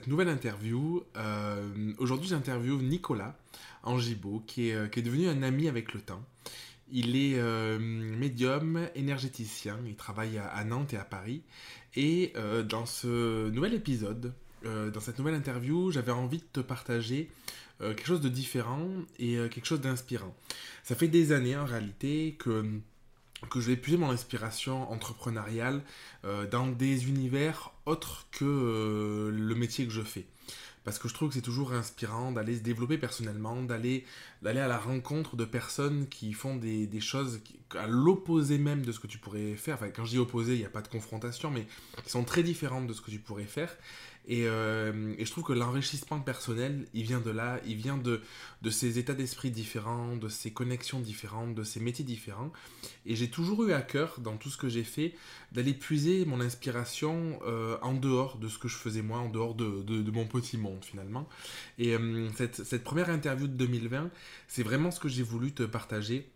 cette nouvelle interview. Euh, aujourd'hui, j'interviewe Nicolas Angibaud, qui est, euh, qui est devenu un ami avec le temps. Il est euh, médium, énergéticien, il travaille à, Nantes et à Paris. Et dans ce nouvel épisode, dans cette nouvelle interview, j'avais envie de te partager quelque chose de différent et quelque chose d'inspirant. Ça fait des années en réalité que que je vais puiser mon inspiration entrepreneuriale dans des univers autres que euh, le métier que je fais. Parce que je trouve que c'est toujours inspirant d'aller se développer personnellement, d'aller à la rencontre de personnes qui font des, des choses à l'opposé même de ce que tu pourrais faire. Enfin, quand je dis opposé, il n'y a pas de confrontation, mais qui sont très différentes de ce que tu pourrais faire. Euh, et, je trouve que l'enrichissement personnel, il vient de là, il vient de, de ces états d'esprit différents, de ces connexions différentes, de ces métiers différents. Et j'ai toujours eu à cœur, dans tout ce que j'ai fait, d'aller puiser mon inspiration euh, en dehors de ce que je faisais moi, en dehors de, de, mon petit monde finalement. Et euh, cette, cette première interview de 2020, c'est vraiment ce que j'ai voulu te partager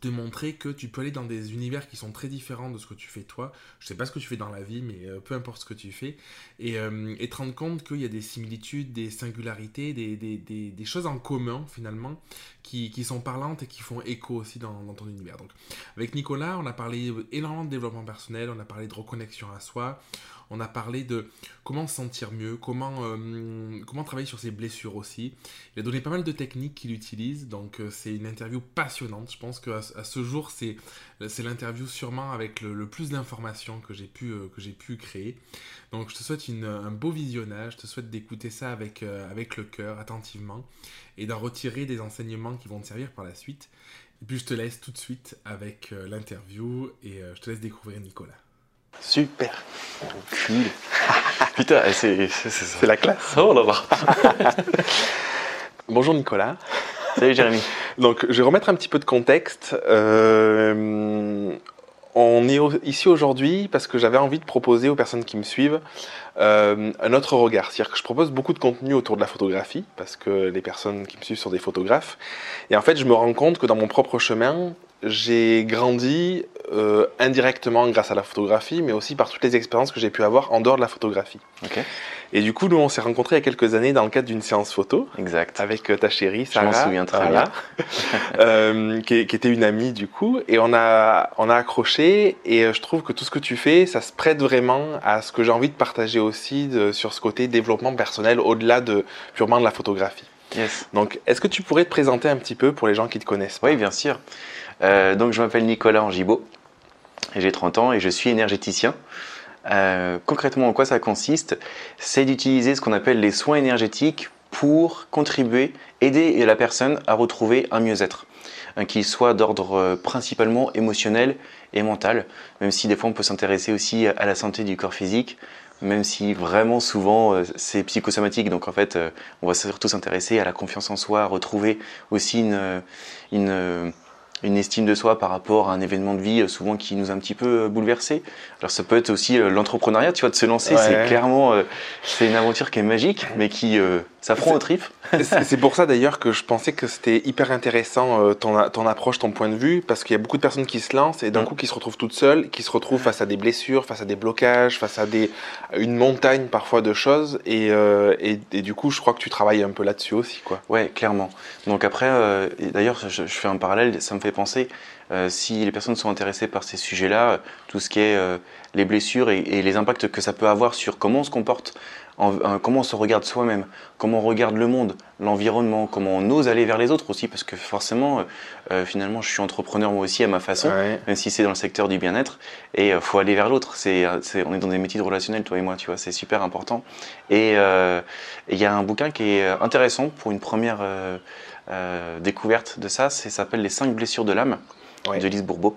te montrer que tu peux aller dans des univers qui sont très différents de ce que tu fais toi. Je sais pas ce que tu fais dans la vie, mais euh, peu importe ce que tu fais. Et, euh, et te rendre compte qu'il y a des similitudes, des singularités, des choses en commun finalement qui, sont parlantes et qui font écho aussi dans, ton univers. Donc avec Nicolas, on a parlé énormément de développement personnel, on a parlé de reconnexion à soi, on a parlé de comment se sentir mieux, comment, euh, comment travailler sur ses blessures aussi. Il a donné pas mal de techniques qu'il utilise, donc euh, c'est une interview passionnante. Je pense qu'à à ce jour, c'est l'interview sûrement avec le, plus d'informations que j'ai pu, euh, que pu créer. Donc je te souhaite un beau visionnage, je te souhaite d'écouter ça avec, avec le cœur, attentivement, et d'en retirer des enseignements qui vont te servir par la suite. Et puis je te laisse tout de suite avec l'interview et je te laisse découvrir Nicolas. Super. Cool. Putain, c'est, la classe. Oh là là. Bonjour Nicolas. Salut Jérémy. Donc, je vais remettre un petit peu de contexte. Euh, on est ici aujourd'hui parce que j'avais envie de proposer aux personnes qui me suivent euh, un autre regard. C'est-à-dire que je propose beaucoup de contenu autour de la photographie parce que les personnes qui me suivent sont des photographes. Et en fait, je me rends compte que dans mon propre chemin, j'ai grandi euh, indirectement grâce à la photographie, mais aussi par toutes les expériences que j'ai pu avoir en dehors de la photographie. Et du coup, nous, on s'est rencontrés il y a quelques années dans le cadre d'une séance photo. Exact. Avec euh, ta chérie, Sarah. Je m'en souviens très bien. euh, qui, qui, était une amie, du coup. Et on a, on a accroché. Et je trouve que tout ce que tu fais, ça se prête vraiment à ce que j'ai envie de partager aussi de, sur ce côté développement personnel, au-delà de purement de la photographie. Yes. Donc, est-ce que tu pourrais te présenter un petit peu pour les gens qui te connaissent Oui, bien sûr. Euh, donc, je m'appelle Nicolas Angibaud. J'ai 30 ans et je suis énergéticien. Euh, concrètement, en quoi ça consiste? C'est d'utiliser ce qu'on appelle les soins énergétiques pour contribuer, aider la personne à retrouver un mieux-être, qui soit d'ordre euh, principalement émotionnel et mental, même si des fois on peut s'intéresser aussi à la santé du corps physique, même si vraiment souvent c'est psychosomatique. Donc en fait, on va surtout s'intéresser à la confiance en soi, à retrouver aussi une une estime de soi par rapport à un événement de vie euh, souvent qui nous a un petit peu euh, bouleversé. Alors ça peut être aussi euh, l'entrepreneuriat, tu vois, de se lancer, c'est clairement c'est une aventure qui est magique, mais qui ça prend au trip. c'est pour ça d'ailleurs que je pensais que c'était hyper intéressant euh, ton, ton, approche, ton point de vue, parce qu'il y a beaucoup de personnes qui se lancent et d'un mm. coup qui se retrouvent toutes seules, qui se retrouvent face à des blessures, face à des blocages, face à des, une montagne parfois de choses. Et, euh, et, du coup, je crois que tu travailles un peu là-dessus aussi. Quoi. Ouais, clairement. Donc après, euh, d'ailleurs, je, fais un parallèle, ça me fait penser, si les personnes sont intéressées par ces sujets-là, tout ce qui est les blessures et, et, les impacts que ça peut avoir sur comment on se comporte comment on se regarde soi-même, comment on regarde le monde, l'environnement, comment on ose aller vers les autres aussi, parce que forcément, euh, euh, finalement, je suis entrepreneur moi aussi à ma façon, même si c'est dans le secteur du bien-être, et il euh, faut aller vers l'autre. C'est, on est dans des métiers de relationnel, toi et moi, tu vois, c'est super important. Et il y a un bouquin qui est intéressant pour une première découverte de ça, ça s'appelle Les 5 blessures de l'âme, de Lise Bourbeau.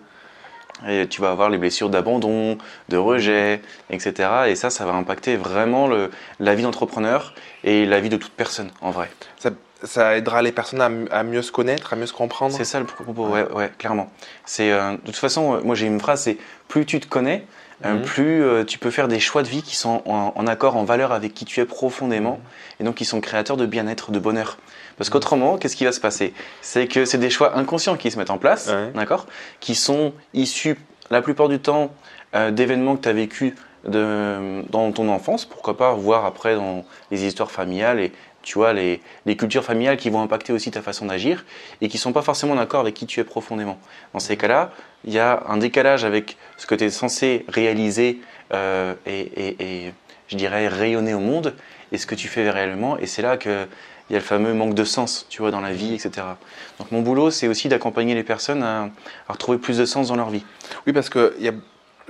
Et tu vas avoir les blessures d'abandon, de rejet, etc. Et ça, ça va impacter vraiment le, la vie d'entrepreneur et la vie de toute personne, en vrai. Ça, ça aidera les personnes à, à, mieux se connaître, à mieux se comprendre C'est ça le propos, ouais, ouais clairement. C'est, euh, de toute façon, euh, moi j'ai une phrase, c'est plus tu te connais, euh, mhm. plus tu peux faire des choix de vie qui sont en, accord, en valeur avec qui tu es profondément, mhm. et donc qui sont créateurs de bien-être, de bonheur. Parce qu'autrement, qu'est-ce qui va se passer? C'est que c'est des choix inconscients qui se mettent en place, d'accord? Qui sont issus la plupart du temps euh, d'événements que tu as vécu de, dans ton enfance, pourquoi pas voir après dans les histoires familiales et tu vois les, les cultures familiales qui vont impacter aussi ta façon d'agir et qui sont pas forcément d'accord avec qui tu es profondément. Dans ces cas-là, il y a un décalage avec ce que tu es censé réaliser euh, et, et, et, je dirais rayonner au monde et ce que tu fais réellement. Et c'est là que il y a le fameux manque de sens, tu vois, dans la vie, etc. Donc mon boulot, c'est aussi d'accompagner les personnes à, à, retrouver plus de sens dans leur vie. Oui, parce que y a,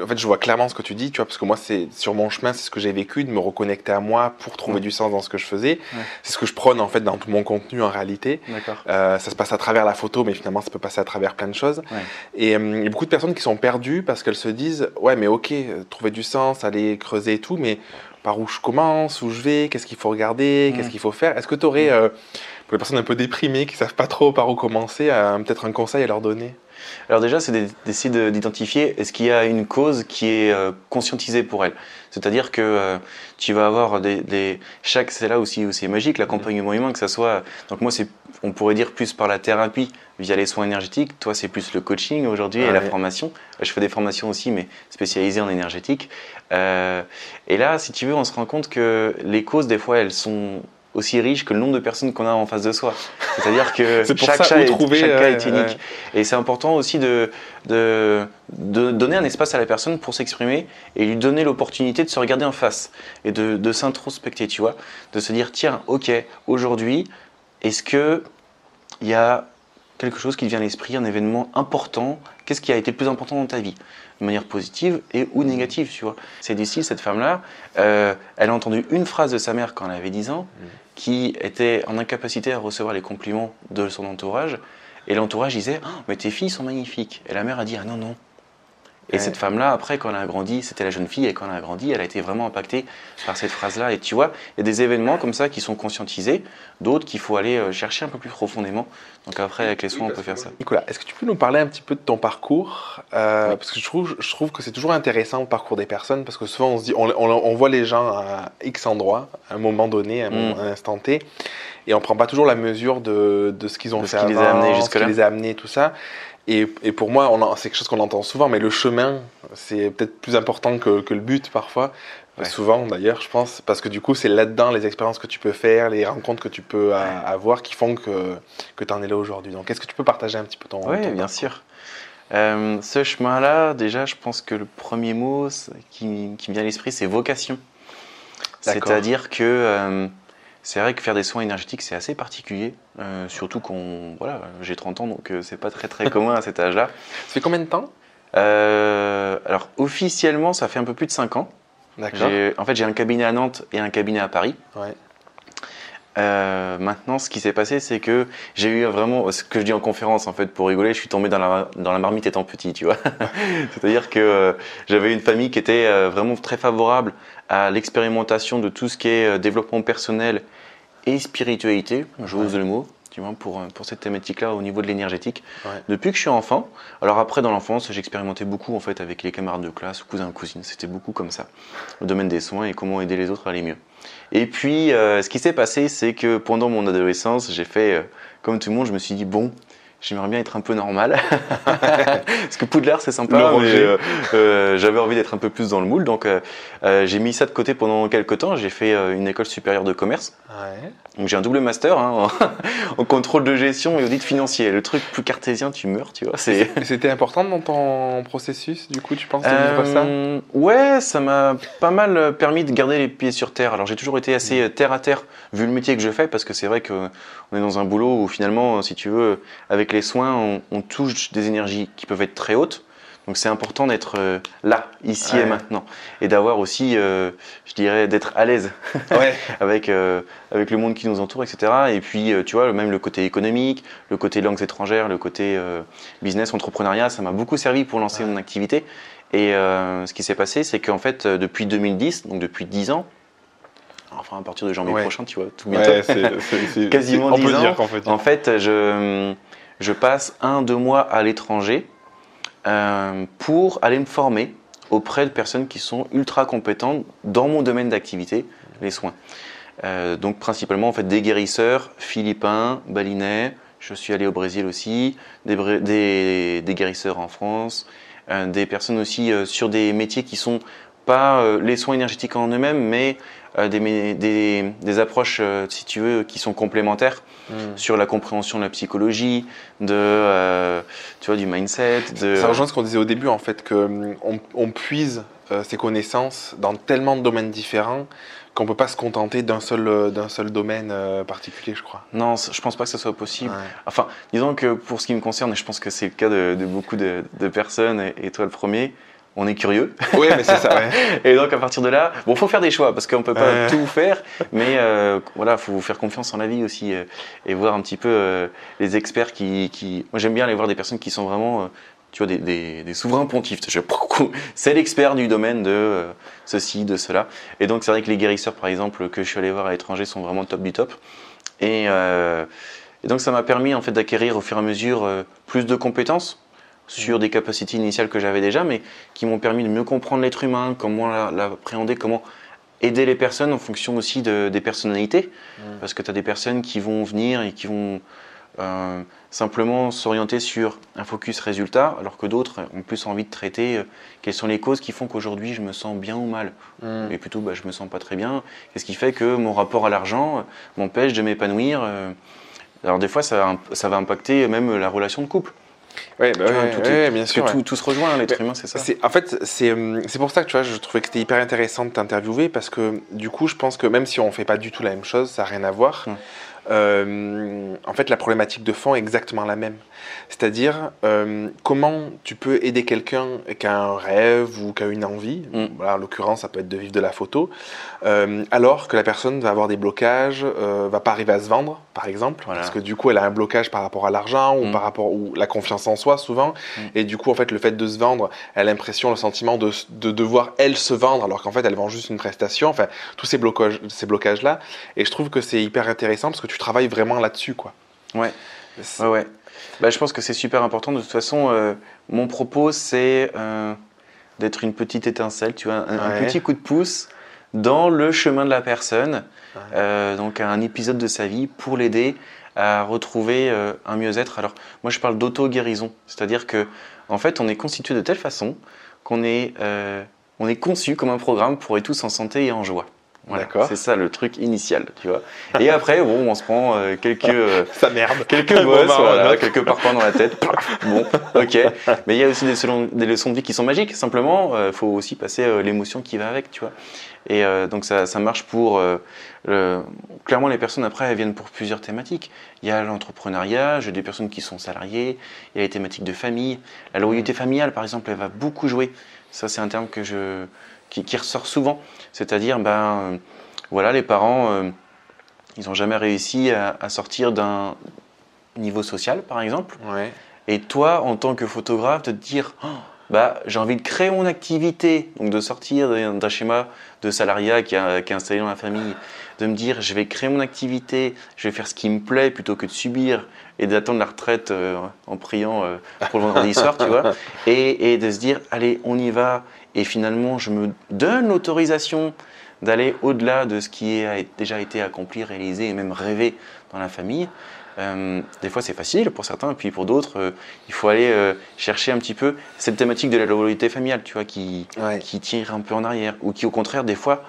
en fait, je vois clairement ce que tu dis, tu vois, parce que moi, c'est sur mon chemin, c'est ce que j'ai vécu, de me reconnecter à moi pour trouver ouais. du sens dans ce que je faisais. Ouais. C'est ce que je prône en fait dans tout mon contenu en réalité. Euh, ça se passe à travers la photo, mais finalement, ça peut passer à travers plein de choses. Ouais. Et euh, il y a beaucoup de personnes qui sont perdues parce qu'elles se disent, ouais, mais ok, trouver du sens, aller creuser et tout, mais par où je commence, où je vais, qu'est-ce qu'il faut regarder, qu'est-ce qu'il faut faire. Est-ce que tu aurais, euh, pour les personnes un peu déprimées qui savent pas trop par où commencer, peut-être un conseil à leur donner? Alors déjà, c'est d'essayer d'identifier est-ce qu'il y a une cause qui est euh, conscientisée pour elle. C'est-à-dire que euh, tu vas avoir des, des... chaque c'est là aussi où c'est magique l'accompagnement humain que ça soit. Donc moi c'est on pourrait dire plus par la thérapie via les soins énergétiques. Toi c'est plus le coaching aujourd'hui ah, et la formation. Je fais des formations aussi mais spécialisées en énergétique. Euh, et là si tu veux on se rend compte que les causes des fois elles sont aussi riche que le nombre de personnes qu'on a en face de soi. C'est-à-dire que chaque, ça, est, trouver, chaque euh, cas est unique. Ouais. Et c'est important aussi de, de, de, donner un espace à la personne pour s'exprimer et lui donner l'opportunité de se regarder en face et de, de s'introspecter, tu vois. De se dire, tiens, ok, aujourd'hui, est-ce que il y a quelque chose qui te vient à l'esprit, un événement important? Qu'est-ce qui a été le plus important dans ta vie? De manière positive et ou négative, tu vois. C'est d'ici, cette femme-là, euh, elle a entendu une phrase de sa mère quand elle avait 10 ans, mmh. Qui était en incapacité à recevoir les compliments de son entourage, et l'entourage disait oh, Mais tes filles sont magnifiques !» Et la mère a dit « Ah non, non !» Et ouais. cette femme-là, après, quand elle a grandi, c'était la jeune fille, et quand elle a grandi, elle a été vraiment impactée par cette phrase-là. Et tu vois, il y a des événements comme ça qui sont conscientisés, d'autres qu'il faut aller euh, chercher un peu plus profondément. Donc après, avec les soins, oui, on peut faire ça. Nicolas, est-ce que tu peux nous parler un petit peu de ton parcours euh, oui. Parce que je trouve, je trouve que c'est toujours intéressant le parcours des personnes, parce que souvent on se dit, on, on, on voit les gens à X endroit, à un moment donné, à un, moment, mmh. un instant T, et on prend pas toujours la mesure de, de ce qu'ils ont de fait ce qui avant, les a amenés jusque ce qui les a amenés, tout ça. Et, et, pour moi, c'est quelque chose qu'on entend souvent, mais le chemin, c'est peut-être plus important que, que, le but parfois. Ouais. Souvent d'ailleurs, je pense, parce que du coup, c'est là-dedans les expériences que tu peux faire, les rencontres que tu peux ouais. avoir qui font que, que tu en es là aujourd'hui. Donc, est-ce que tu peux partager un petit peu ton. Oui, bien sûr. Euh, ce chemin-là, déjà, je pense que le premier mot qui, qui me vient à l'esprit, c'est vocation. C'est-à-dire que. Euh, c'est vrai que faire des soins énergétiques, c'est assez particulier, euh, surtout qu'on, voilà, j'ai 30 ans, donc euh, c'est pas très très commun à cet âge-là. Ça fait combien de temps? Euh, Alors officiellement, ça fait un peu plus de 5 ans. D'accord. En fait, j'ai un cabinet à Nantes et un cabinet à Paris. Ouais. Euh, maintenant, ce qui s'est passé, c'est que j'ai eu vraiment, ce que je dis en conférence, en fait, pour rigoler, je suis tombé dans la, dans la marmite étant petit, tu vois. C'est-à-dire que euh, j'avais une famille qui était euh, vraiment très favorable à l'expérimentation de tout ce qui est développement personnel et spiritualité, j'ose ouais. le mot, tu vois, pour, pour cette thématique-là au niveau de l'énergétique. Ouais. Depuis que je suis enfant, alors après dans l'enfance, j'expérimentais beaucoup en fait avec les camarades de classe, cousins, cousines, c'était beaucoup comme ça, le domaine des soins et comment aider les autres à aller mieux. Et puis, euh, ce qui s'est passé, c'est que pendant mon adolescence, j'ai fait, euh, comme tout le monde, je me suis dit, bon, j'aimerais bien être un peu normal. Parce que Poudlard, c'est sympa, mais euh, euh, j'avais envie d'être un peu plus dans le moule. Donc, euh, j'ai mis ça de côté pendant quelques temps. J'ai fait une école supérieure de commerce. Ouais. Donc, j'ai un double master hein, en, contrôle de gestion et audit financier. Le truc plus cartésien, tu meurs, tu vois. C'était important dans ton processus, du coup, tu penses de vivre ça Ouais, ça m'a pas mal permis de garder les pieds sur terre. Alors, j'ai toujours été assez mmh. terre à terre, vu le métier que je fais, parce que c'est vrai qu'on est dans un boulot où finalement, si tu veux, avec les soins, on, on, touche des énergies qui peuvent être très hautes. Donc c'est important d'être euh, là, ici ouais. et maintenant, et d'avoir aussi, euh, je dirais, d'être à l'aise ouais. avec euh, avec le monde qui nous entoure, etc. Et puis tu vois, même le côté économique, le côté langues étrangères, le côté business, entrepreneuriat, ça m'a beaucoup servi pour lancer ouais. mon activité. Et ce qui s'est passé, c'est qu'en fait, depuis 2010, donc depuis 10 ans, enfin à partir de janvier prochain, tu vois, tout bientôt, quasiment 10 ans. En fait, en fait, je je passe un, deux mois à l'étranger euh, pour aller me former auprès de personnes qui sont ultra compétentes dans mon domaine d'activité, les soins. Euh, donc principalement en fait des guérisseurs philippins, balinais. Je suis allé au Brésil aussi, des, guérisseurs en France, euh, des personnes aussi sur des métiers qui sont pas les soins énergétiques en eux-mêmes, mais des, mé- des, des approches, euh, si tu veux, qui sont complémentaires Hmm. sur la compréhension de la psychologie, de, euh, tu vois, du mindset. De... Ça rejoint ce qu'on disait au début, en fait, qu'on on, on puise euh, ses connaissances dans tellement de domaines différents qu'on peut pas se contenter d'un seul, euh, d'un seul domaine euh, particulier, je crois. Non, je pense pas que ce soit possible. Ouais. Enfin, disons que pour ce qui me concerne, et je pense que c'est le cas de, de beaucoup de, de personnes, et, et toi le premier, on est curieux. Oui, mais c'est ça, ouais. Et donc à partir de là, bon, faut faire des choix parce qu'on peut pas tout faire, mais euh, voilà, faut faire confiance en la vie aussi euh, et voir un petit peu euh, les experts qui, qui... Moi j'aime bien aller voir des personnes qui sont vraiment, euh, tu vois, des, des, des souverains pontifs. Je- C'est l'expert du domaine de ceci, de cela. Et donc c'est vrai que les guérisseurs, par exemple, que je suis allé voir à l'étranger, sont vraiment top du top. Et, et donc ça m'a permis en fait d'acquérir au fur et à mesure plus de compétences sur des capacités initiales que j'avais déjà, mais qui m'ont permis de mieux comprendre l'être humain, comment la- l'appréhender, comment aider les personnes en fonction aussi de- des personnalités. Parce que tu as des personnes qui vont venir et qui vont euh, simplement s'orienter sur un focus résultat, alors que d'autres ont plus envie de traiter euh, quelles sont les causes qui font qu'aujourd'hui je me sens bien ou mal. Hmm. Et plutôt, bah, je me sens pas très bien. Qu'est-ce qui fait que mon rapport à l'argent euh, m'empêche de m'épanouir euh. Alors des fois, ça, ça va impacter même la relation de couple. Ouais, bah vois, ouais, tout, ouais, est- bien sûr. tout, tout se rejoint, l'être humain, c'est ça. En fait, c'est hum, c'est pour ça que tu vois, je trouvais que c'était hyper intéressant de t'interviewer parce que du coup, je pense que même si on fait pas du tout la même chose, ça n'a rien à voir. Ouais. Euh, en fait, la problématique de fond est exactement la même. C'est-à-dire, euh, comment tu peux aider quelqu'un qui a un rêve ou qui a une envie, Mm. voilà, en l'occurrence, ça peut être de vivre de la photo, euh, alors que la personne va avoir des blocages, va pas arriver à se vendre, par exemple, Voilà. parce que du coup, elle a un blocage par rapport à l'argent ou Mm. par rapport ou la confiance en soi, souvent. Mm. Et du coup, en fait, le fait de se vendre, elle a l'impression, le sentiment de, de devoir, elle, se vendre, alors qu'en fait, elle vend juste une prestation. Enfin, tous ces blocages, ces blocages-là. Et je trouve que c'est hyper intéressant parce que tu travailles vraiment là-dessus, quoi. Ouais. Ouais, ouais. Bah, je pense que c'est super important. De toute façon, euh, mon propos, c'est euh, d'être une petite étincelle, tu vois, un, petit coup de pouce dans le chemin de la personne, Ouais. euh, donc un épisode de sa vie pour l'aider à retrouver un mieux-être. Alors, moi, je parle d'auto-guérison, c'est-à-dire que, en fait, on est constitué de telle façon qu'on est, on est conçu comme un programme pour être tous en santé et en joie. Voilà, c'est ça le truc initial, tu vois. Et après, bon, on se prend euh, quelques euh, Ça merde. quelques bosses, moment, un voilà, quelques parpaings dans la tête. Bon, ok. Mais il y a aussi des, leçons de vie qui sont magiques. Simplement, il faut aussi passer euh, l'émotion qui va avec, tu vois. Et euh, donc ça, ça marche pour. euh, le- Clairement, les personnes après, elles viennent pour plusieurs thématiques. Il y a l'entrepreneuriat, j'ai des personnes qui sont salariées, il y a les thématiques de famille. La loyauté familiale, par exemple, elle va beaucoup jouer. Ça, c'est un terme que je, qui, qui ressort souvent. C'est-à-dire, ben, euh, voilà, les parents, euh, ils n'ont jamais réussi à, à sortir d'un niveau social, par exemple. Ouais. Et toi, en tant que photographe, de te dire, Oh, bah, j'ai envie de créer mon activité, donc de sortir d'un schéma de salariat qui, est installé dans la famille, de me dire, je vais créer mon activité, je vais faire ce qui me plaît plutôt que de subir et d'attendre la retraite euh, en priant euh, pour le vendredi soir, tu vois, et, et de se dire, allez, on y va, et finalement, je me donne l'autorisation d'aller au-delà de ce qui a déjà été accompli, réalisé et même rêvé dans la famille. Euh, des fois, c'est facile pour certains, et puis pour d'autres, euh, il faut aller euh, chercher un petit peu cette thématique de la loyauté familiale, tu vois, qui, Ouais. qui tire un peu en arrière, ou qui, au contraire, des fois,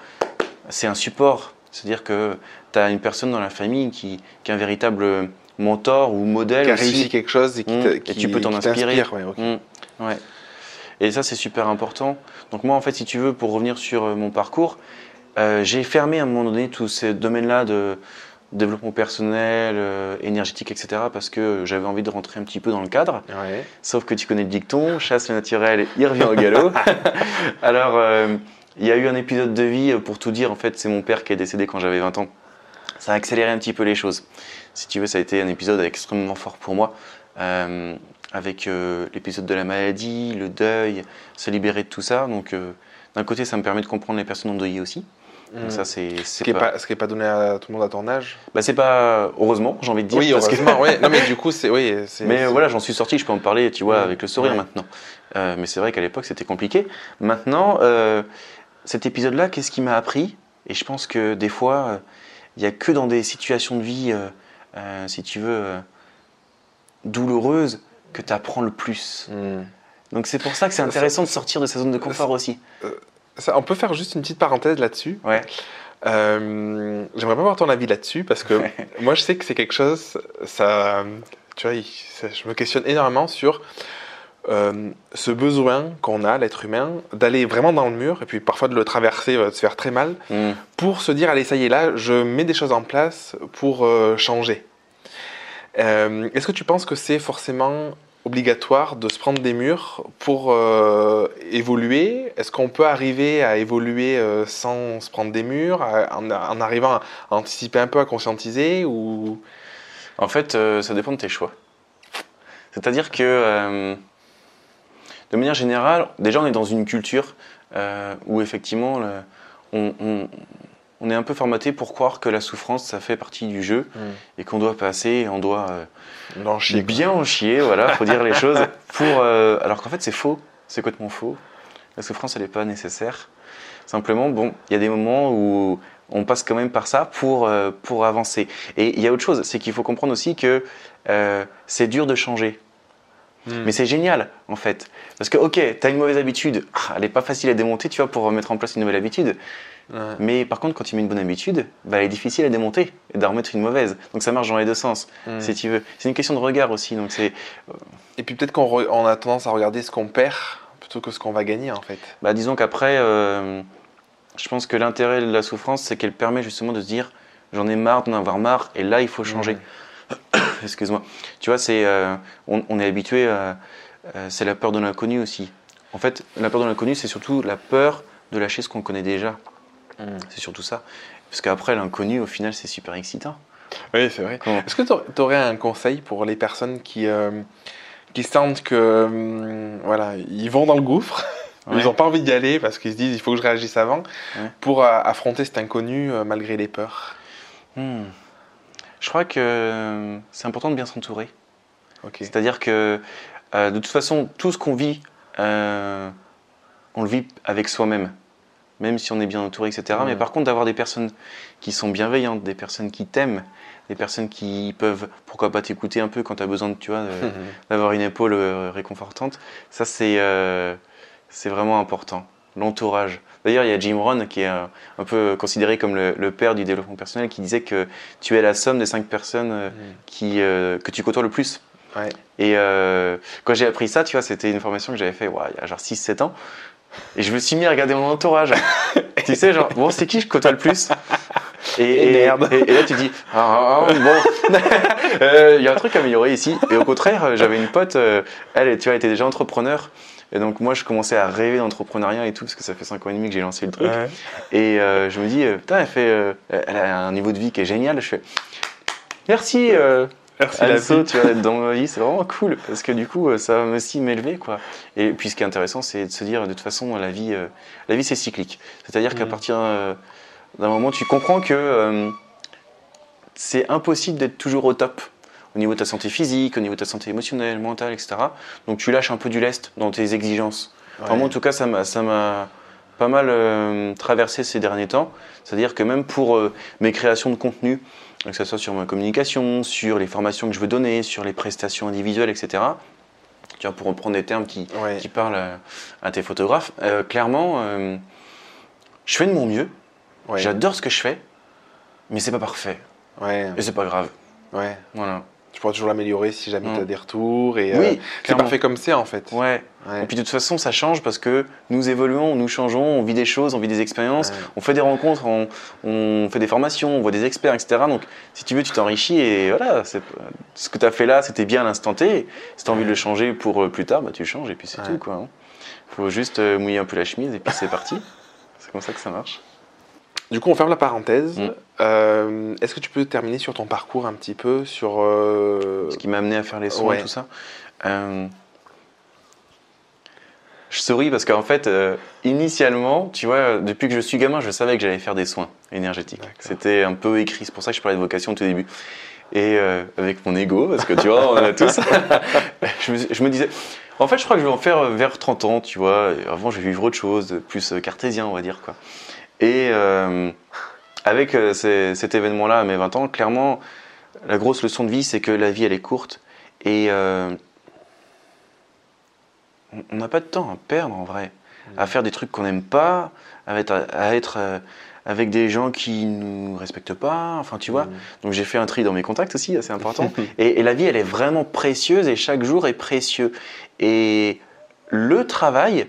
c'est un support. C'est-à-dire que tu as une personne dans la famille qui, qui est un véritable mentor ou modèle Qui a aussi. réussi quelque chose et qui, Mm. Et qui- tu peux t'en inspirer. ouais. Ouais. Et ça, c'est super important. Donc moi, en fait, si tu veux, pour revenir sur euh, mon parcours, euh, j'ai fermé à un moment donné tous ces domaines-là de développement personnel, euh, énergétique, etc. parce que j'avais envie de rentrer un petit peu dans le cadre. Ouais. Sauf que tu connais le dicton, chasse le naturel, il revient au galop. Alors, euh, il y a eu un épisode de vie, pour tout dire, en fait, c'est mon père qui est décédé quand j'avais 20 ans. Ça a accéléré un petit peu les choses. Si tu veux, ça a été un épisode extrêmement fort pour moi, euh, avec euh, l'épisode de la maladie, le deuil, se libérer de tout ça. Donc, euh, d'un côté, ça me permet de comprendre les personnes endeuillées aussi. Donc Mm. ça, c'est Ce c'est qui n'est pas... pas, ce qui est pas donné à tout le monde à ton âge. Bah, c'est pas... Heureusement, j'ai envie de dire. Oui, parce que- heureusement, ouais. Non, mais du coup, c'est. Oui, c'est- Mais c'est- voilà, j'en suis sorti, je peux en parler, tu vois, Ouais. avec le sourire Ouais. maintenant. Euh, mais c'est vrai qu'à l'époque, c'était compliqué. Maintenant, euh, cet épisode-là, qu'est-ce qui m'a appris? Et je pense que des fois, euh, il n'y a que dans des situations de vie, euh, euh, si tu veux, euh, douloureuses, que tu apprends le plus. Mm. Donc c'est pour ça que c'est intéressant de sortir de sa zone de confort aussi. ça, on peut faire juste une petite parenthèse là-dessus. Ouais. Euh, J'aimerais pas avoir ton avis là-dessus parce que moi je sais que c'est quelque chose, ça, tu vois, je me questionne énormément sur euh, ce besoin qu'on a, l'être humain, d'aller vraiment dans le mur et puis parfois de le traverser, euh, de se faire très mal, Hmm. pour se dire allez ça y est là, je mets des choses en place pour euh, changer. Euh, Est-ce que tu penses que c'est forcément obligatoire de se prendre des murs pour euh, évoluer? Est-ce qu'on peut arriver à évoluer euh, sans se prendre des murs, en, arrivant à anticiper un peu, à conscientiser ou? En fait, ça dépend de tes choix. C'est-à-dire que, de manière générale, déjà on est dans une culture où effectivement on- on est un peu formaté pour croire que la souffrance ça fait partie du jeu et qu'on doit passer, on doit euh, chier, bien en chier, voilà, faut dire les choses. Pour, euh, alors qu'en fait c'est faux, c'est complètement faux. La souffrance elle n'est pas nécessaire. Simplement, bon, il y a des moments où on passe quand même par ça pour, euh, pour avancer. Et il y a autre chose, c'est qu'il faut comprendre aussi que c'est dur de changer. Hmm. Mais c'est génial, en fait. Parce que, ok, tu as une mauvaise habitude, ah, elle n'est pas facile à démonter, tu vois, pour mettre en place une nouvelle habitude. Ouais. Mais par contre, quand tu mets une bonne habitude, bah, elle est difficile à démonter et d'en remettre une mauvaise. Donc ça marche dans les deux sens, Hmm. si tu veux. C'est une question de regard aussi. Donc c'est, Et puis peut-être qu'on re- on a tendance à regarder ce qu'on perd plutôt que ce qu'on va gagner en fait. bah, disons qu'après, euh, je pense que l'intérêt de la souffrance, c'est qu'elle permet justement de se dire, j'en ai marre d'en avoir marre, et là, il faut changer. Excuse-moi. Tu vois, c'est, euh, on, on est habitué à. euh, c'est la peur de l'inconnu aussi. En fait, la peur de l'inconnu, c'est surtout la peur de lâcher ce qu'on connaît déjà. Hmm. C'est surtout ça. Parce qu'après, l'inconnu, au final, c'est super excitant. Oui, c'est vrai. Comment Est-ce que tu aurais un conseil pour les personnes qui, euh, qui sentent que hum, voilà, ils vont dans le gouffre, Ouais. ils n'ont pas envie d'y aller parce qu'ils se disent il faut que je réagisse avant Ouais. pour euh, affronter cet inconnu euh, malgré les peurs? Hmm. Je crois que c'est important de bien s'entourer. C'est-à-dire que euh, de toute façon, tout ce qu'on vit, euh, on le vit avec soi-même, même si on est bien entouré, etc. Mhm. Mais par contre, d'avoir des personnes qui sont bienveillantes, des personnes qui t'aiment, des personnes qui peuvent, pourquoi pas, t'écouter un peu quand tu as besoin de, tu vois, de- d'avoir une épaule euh, réconfortante, ça c'est euh, c'est vraiment important. L'entourage. D'ailleurs, il y a Jim Rohn qui est euh, un peu considéré comme le, le père du développement personnel qui disait que tu es la somme des cinq personnes euh, qui, euh, que tu côtoies le plus. Ouais. Et euh, quand j'ai appris ça, tu vois, c'était une formation que j'avais fait il y a genre 6-7 ans. Et je me suis mis à regarder mon entourage. tu sais, genre, bon, c'est qui je côtoie le plus? Et, Et merde. et- et là, tu dis, ah, ah, bon, Euh, il y a un truc à améliorer ici. Et au contraire, euh, j'avais une pote, euh, elle, tu vois, était déjà entrepreneur. Et donc, moi, je commençais à rêver d'entrepreneuriat et tout, parce que ça fait 5 ans et demi que j'ai lancé le truc. Ouais. Et euh, je me dis, putain, elle, fait, elle a un niveau de vie qui est génial. Je fais, merci, Merci Anso, tu être dans ma vie, c'est vraiment cool parce que du coup, euh, ça va aussi m'élever quoi. Et puis ce qui est intéressant, c'est de se dire de toute façon, la vie, euh, la vie c'est cyclique. C'est-à-dire qu'à Mhm. partir euh, d'un moment, tu comprends que euh, c'est impossible d'être toujours au top au niveau de ta santé physique, au niveau de ta santé émotionnelle, mentale, etc. Donc tu lâches un peu du lest dans tes exigences. Enfin, moi, en tout cas, ça m'a, ça m'a pas mal traversé ces derniers temps. C'est-à-dire que même pour mes créations de contenu, que ce soit sur ma communication, sur les formations que je veux donner, sur les prestations individuelles, etc. Tu vois, pour reprendre des termes qui, Ouais. qui parlent à, à tes photographes, euh, clairement, euh, je fais de mon mieux. Ouais. J'adore ce que je fais, mais c'est pas parfait. Ouais. Et c'est pas grave. Ouais. Voilà. Tu pourras toujours l'améliorer si jamais Mm. tu as des retours. Et, euh, oui, c'est parfait comme c'est en fait. Ouais. Ouais. Et puis de toute façon, ça change parce que nous évoluons, nous changeons, on vit des choses, on vit des expériences, Ouais. on fait des rencontres, on, on fait des formations, on voit des experts, etc. Donc si tu veux, tu t'enrichis et voilà, ce que tu as fait là, c'était bien à l'instant T. Si tu as envie de le changer pour euh, plus tard, bah, tu le changes et puis c'est Ouais. tout. quoi. hein. faut juste euh, mouiller un peu la chemise et puis c'est parti. C'est comme ça que ça marche. Du coup, on ferme la parenthèse. Mm. Euh, Est-ce que tu peux terminer sur ton parcours un petit peu sur euh, Ce qui m'a amené à faire les soins et tout ça. Euh, je souris parce qu'en fait, euh, initialement, tu vois, depuis que je suis gamin, je savais que j'allais faire des soins énergétiques. C'était un peu écrit, c'est pour ça que je parlais de vocation au tout début. Et euh, avec mon ego, parce que tu vois, on en a tous, je, me, je me disais, en fait, je crois que je vais en faire euh, vers 30 ans, tu vois. Avant, je vais vivre autre chose, plus cartésien, on va dire, quoi. Et euh, avec ces- cet événement-là à mes 20 ans, clairement, la grosse leçon de vie, c'est que la vie, elle est courte. Et on- n'a pas de temps à perdre, en vrai. à faire des trucs qu'on n'aime pas, à être, à être euh, avec des gens qui nous respectent pas. Enfin, tu vois. Mm. Donc j'ai fait un tri dans mes contacts aussi, c'est important. et, et la vie, elle est vraiment précieuse et chaque jour est précieux. Et le travail,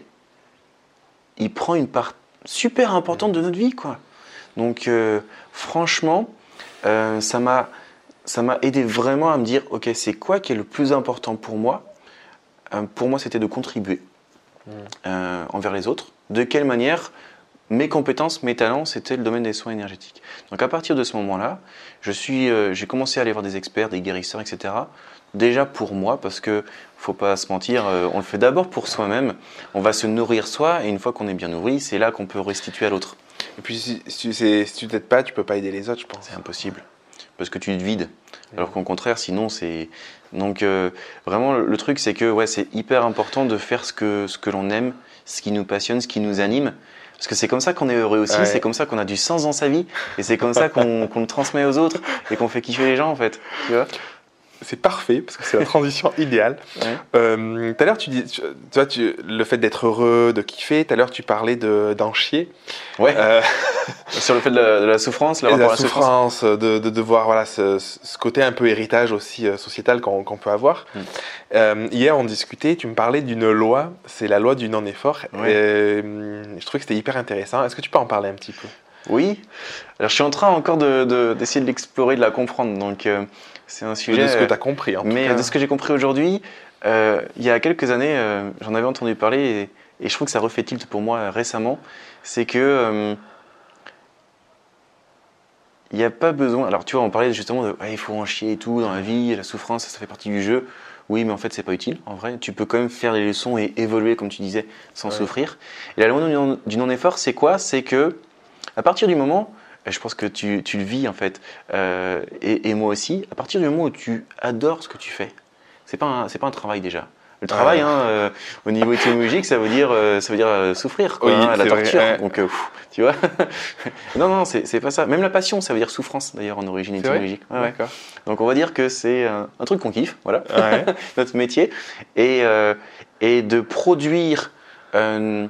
il prend une part super importante de notre vie, quoi. Donc euh, franchement, euh, ça m'a ça m'a aidé vraiment à me dire, ok, c'est quoi qui est le plus important pour moi? Pour moi, c'était de contribuer euh, envers les autres. De quelle manière mes compétences, mes talents, c'était le domaine des soins énergétiques. Donc à partir de ce moment-là, je suis, euh, j'ai commencé à aller voir des experts, des guérisseurs, etc. Déjà pour moi, parce que faut pas se mentir, euh, on le fait d'abord pour soi-même. On va se nourrir soi, et une fois qu'on est bien nourri, c'est là qu'on peut restituer à l'autre. Et puis si, si si tu t'aides pas, tu peux pas aider les autres, je pense. C'est impossible. Parce que tu te vides. Alors qu'au contraire, sinon, c'est. Donc, euh, vraiment, le, truc, c'est que ouais, c'est hyper important de faire ce que, ce que l'on aime, ce qui nous passionne, ce qui nous anime. Parce que c'est comme ça qu'on est heureux aussi, Ouais. c'est comme ça qu'on a du sens dans sa vie, et c'est comme ça qu'on qu'on le transmet aux autres, et qu'on fait kiffer les gens, en fait. Tu vois? C'est parfait, parce que c'est la transition idéale. Ouais. Euh, tout à l'heure, tu dis, tu, tu vois, tu- le fait d'être heureux, de kiffer, tout à l'heure, tu parlais de- d'en chier. Ouais. Euh, Sur le fait de la, de la souffrance, le rapport à la la souffrance. souffrance, de, de, de voir voilà, ce, ce côté un peu héritage aussi euh, sociétal qu'on peut avoir. Mm. Euh, hier, on discutait, tu me parlais d'une loi, c'est la loi du non-effort. Ouais. Hum, je trouvais que c'était hyper intéressant. Est-ce que tu peux en parler un petit peu? Oui. Alors, je suis en train encore d'essayer de, d'essayer de l'explorer, de la comprendre. Donc, euh, c'est un sujet. De ce que euh, tu as compris, en tout Mais cas. de ce que j'ai compris aujourd'hui, euh, il y a quelques années, euh, j'en avais entendu parler et, et je trouve que ça refait tilt pour moi euh, récemment. C'est que euh, il n'y a pas besoin. Alors tu vois, on parlait justement de il faut en chier et tout dans la vie, la souffrance, ça, ça fait partie du jeu. Oui, mais en fait, c'est pas utile. En vrai, tu peux quand même faire des leçons et évoluer, comme tu disais, sans Ouais. souffrir. Et la loi du non- du non-effort, c'est quoi? C'est que à partir du moment, je pense que tu, tu le vis en fait, euh, et, et moi aussi, à partir du moment où tu adores ce que tu fais, c'est pas c'est pas un travail déjà. Le travail, Ouais. hein, euh, au niveau étymologique, ça veut dire, euh, ça veut dire euh, souffrir, quoi, Oui, hein, la vrai, torture. ouais. Donc, euh, pff, tu vois. non, non, c'est pas ça. Même la passion, ça veut dire souffrance, d'ailleurs, en origine vrai étymologique. Ouais. Donc, on va dire que c'est un, un truc qu'on kiffe, voilà notre métier, et, euh, et de produire, euh,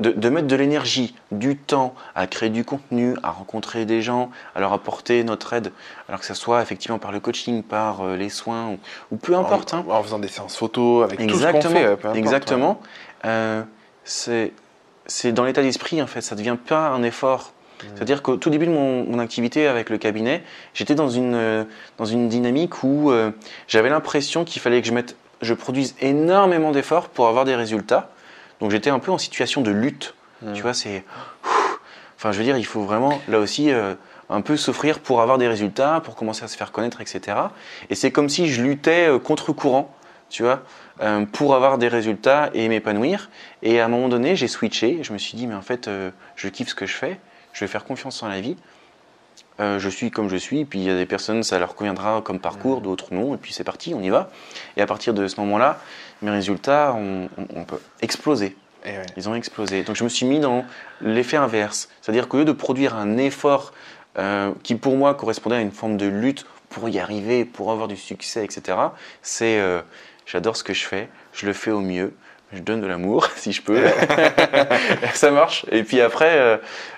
de, de mettre de l'énergie, du temps à créer du contenu, à rencontrer des gens, à leur apporter notre aide, alors que ce soit effectivement par le coaching, par euh, les soins, ou, ou peu importe. hein. En, faisant des séances photos, avec Exactement, tout ce qu'on fait. euh, importe, exactement. Euh, c'est dans l'état d'esprit en fait, ça ne devient pas un effort. C'est-à-dire qu'au tout début de mon, mon activité avec le cabinet, j'étais dans une, euh, dans une dynamique où euh, j'avais l'impression qu'il fallait que je, mette, je produise énormément d'efforts pour avoir des résultats. Donc j'étais un peu en situation de lutte. Mm. Tu vois, c'est. Enfin, je veux dire, il faut vraiment, là aussi, euh, un peu souffrir pour avoir des résultats, pour commencer à se faire connaître, etc. Et c'est comme si je luttais euh, contre courant, tu vois, euh, pour avoir des résultats et m'épanouir. Et à un moment donné, j'ai switché. Je me suis dit, mais en fait, euh, je kiffe ce que je fais, je vais faire confiance en la vie. Euh, je suis comme je suis, puis il y a des personnes, ça leur conviendra comme parcours, d'autres non, et puis c'est parti, on y va. Et à partir de ce moment-là, mes résultats ont, ont- ont explosé. Et ouais. Ils ont explosé. Donc je me suis mis dans l'effet inverse. C'est-à-dire qu'au lieu de produire un effort euh, qui pour moi correspondait à une forme de lutte pour y arriver, pour avoir du succès, etc., c'est euh, j'adore ce que je fais, je le fais au mieux, je donne de l'amour si je peux. ça marche. Et puis après, euh,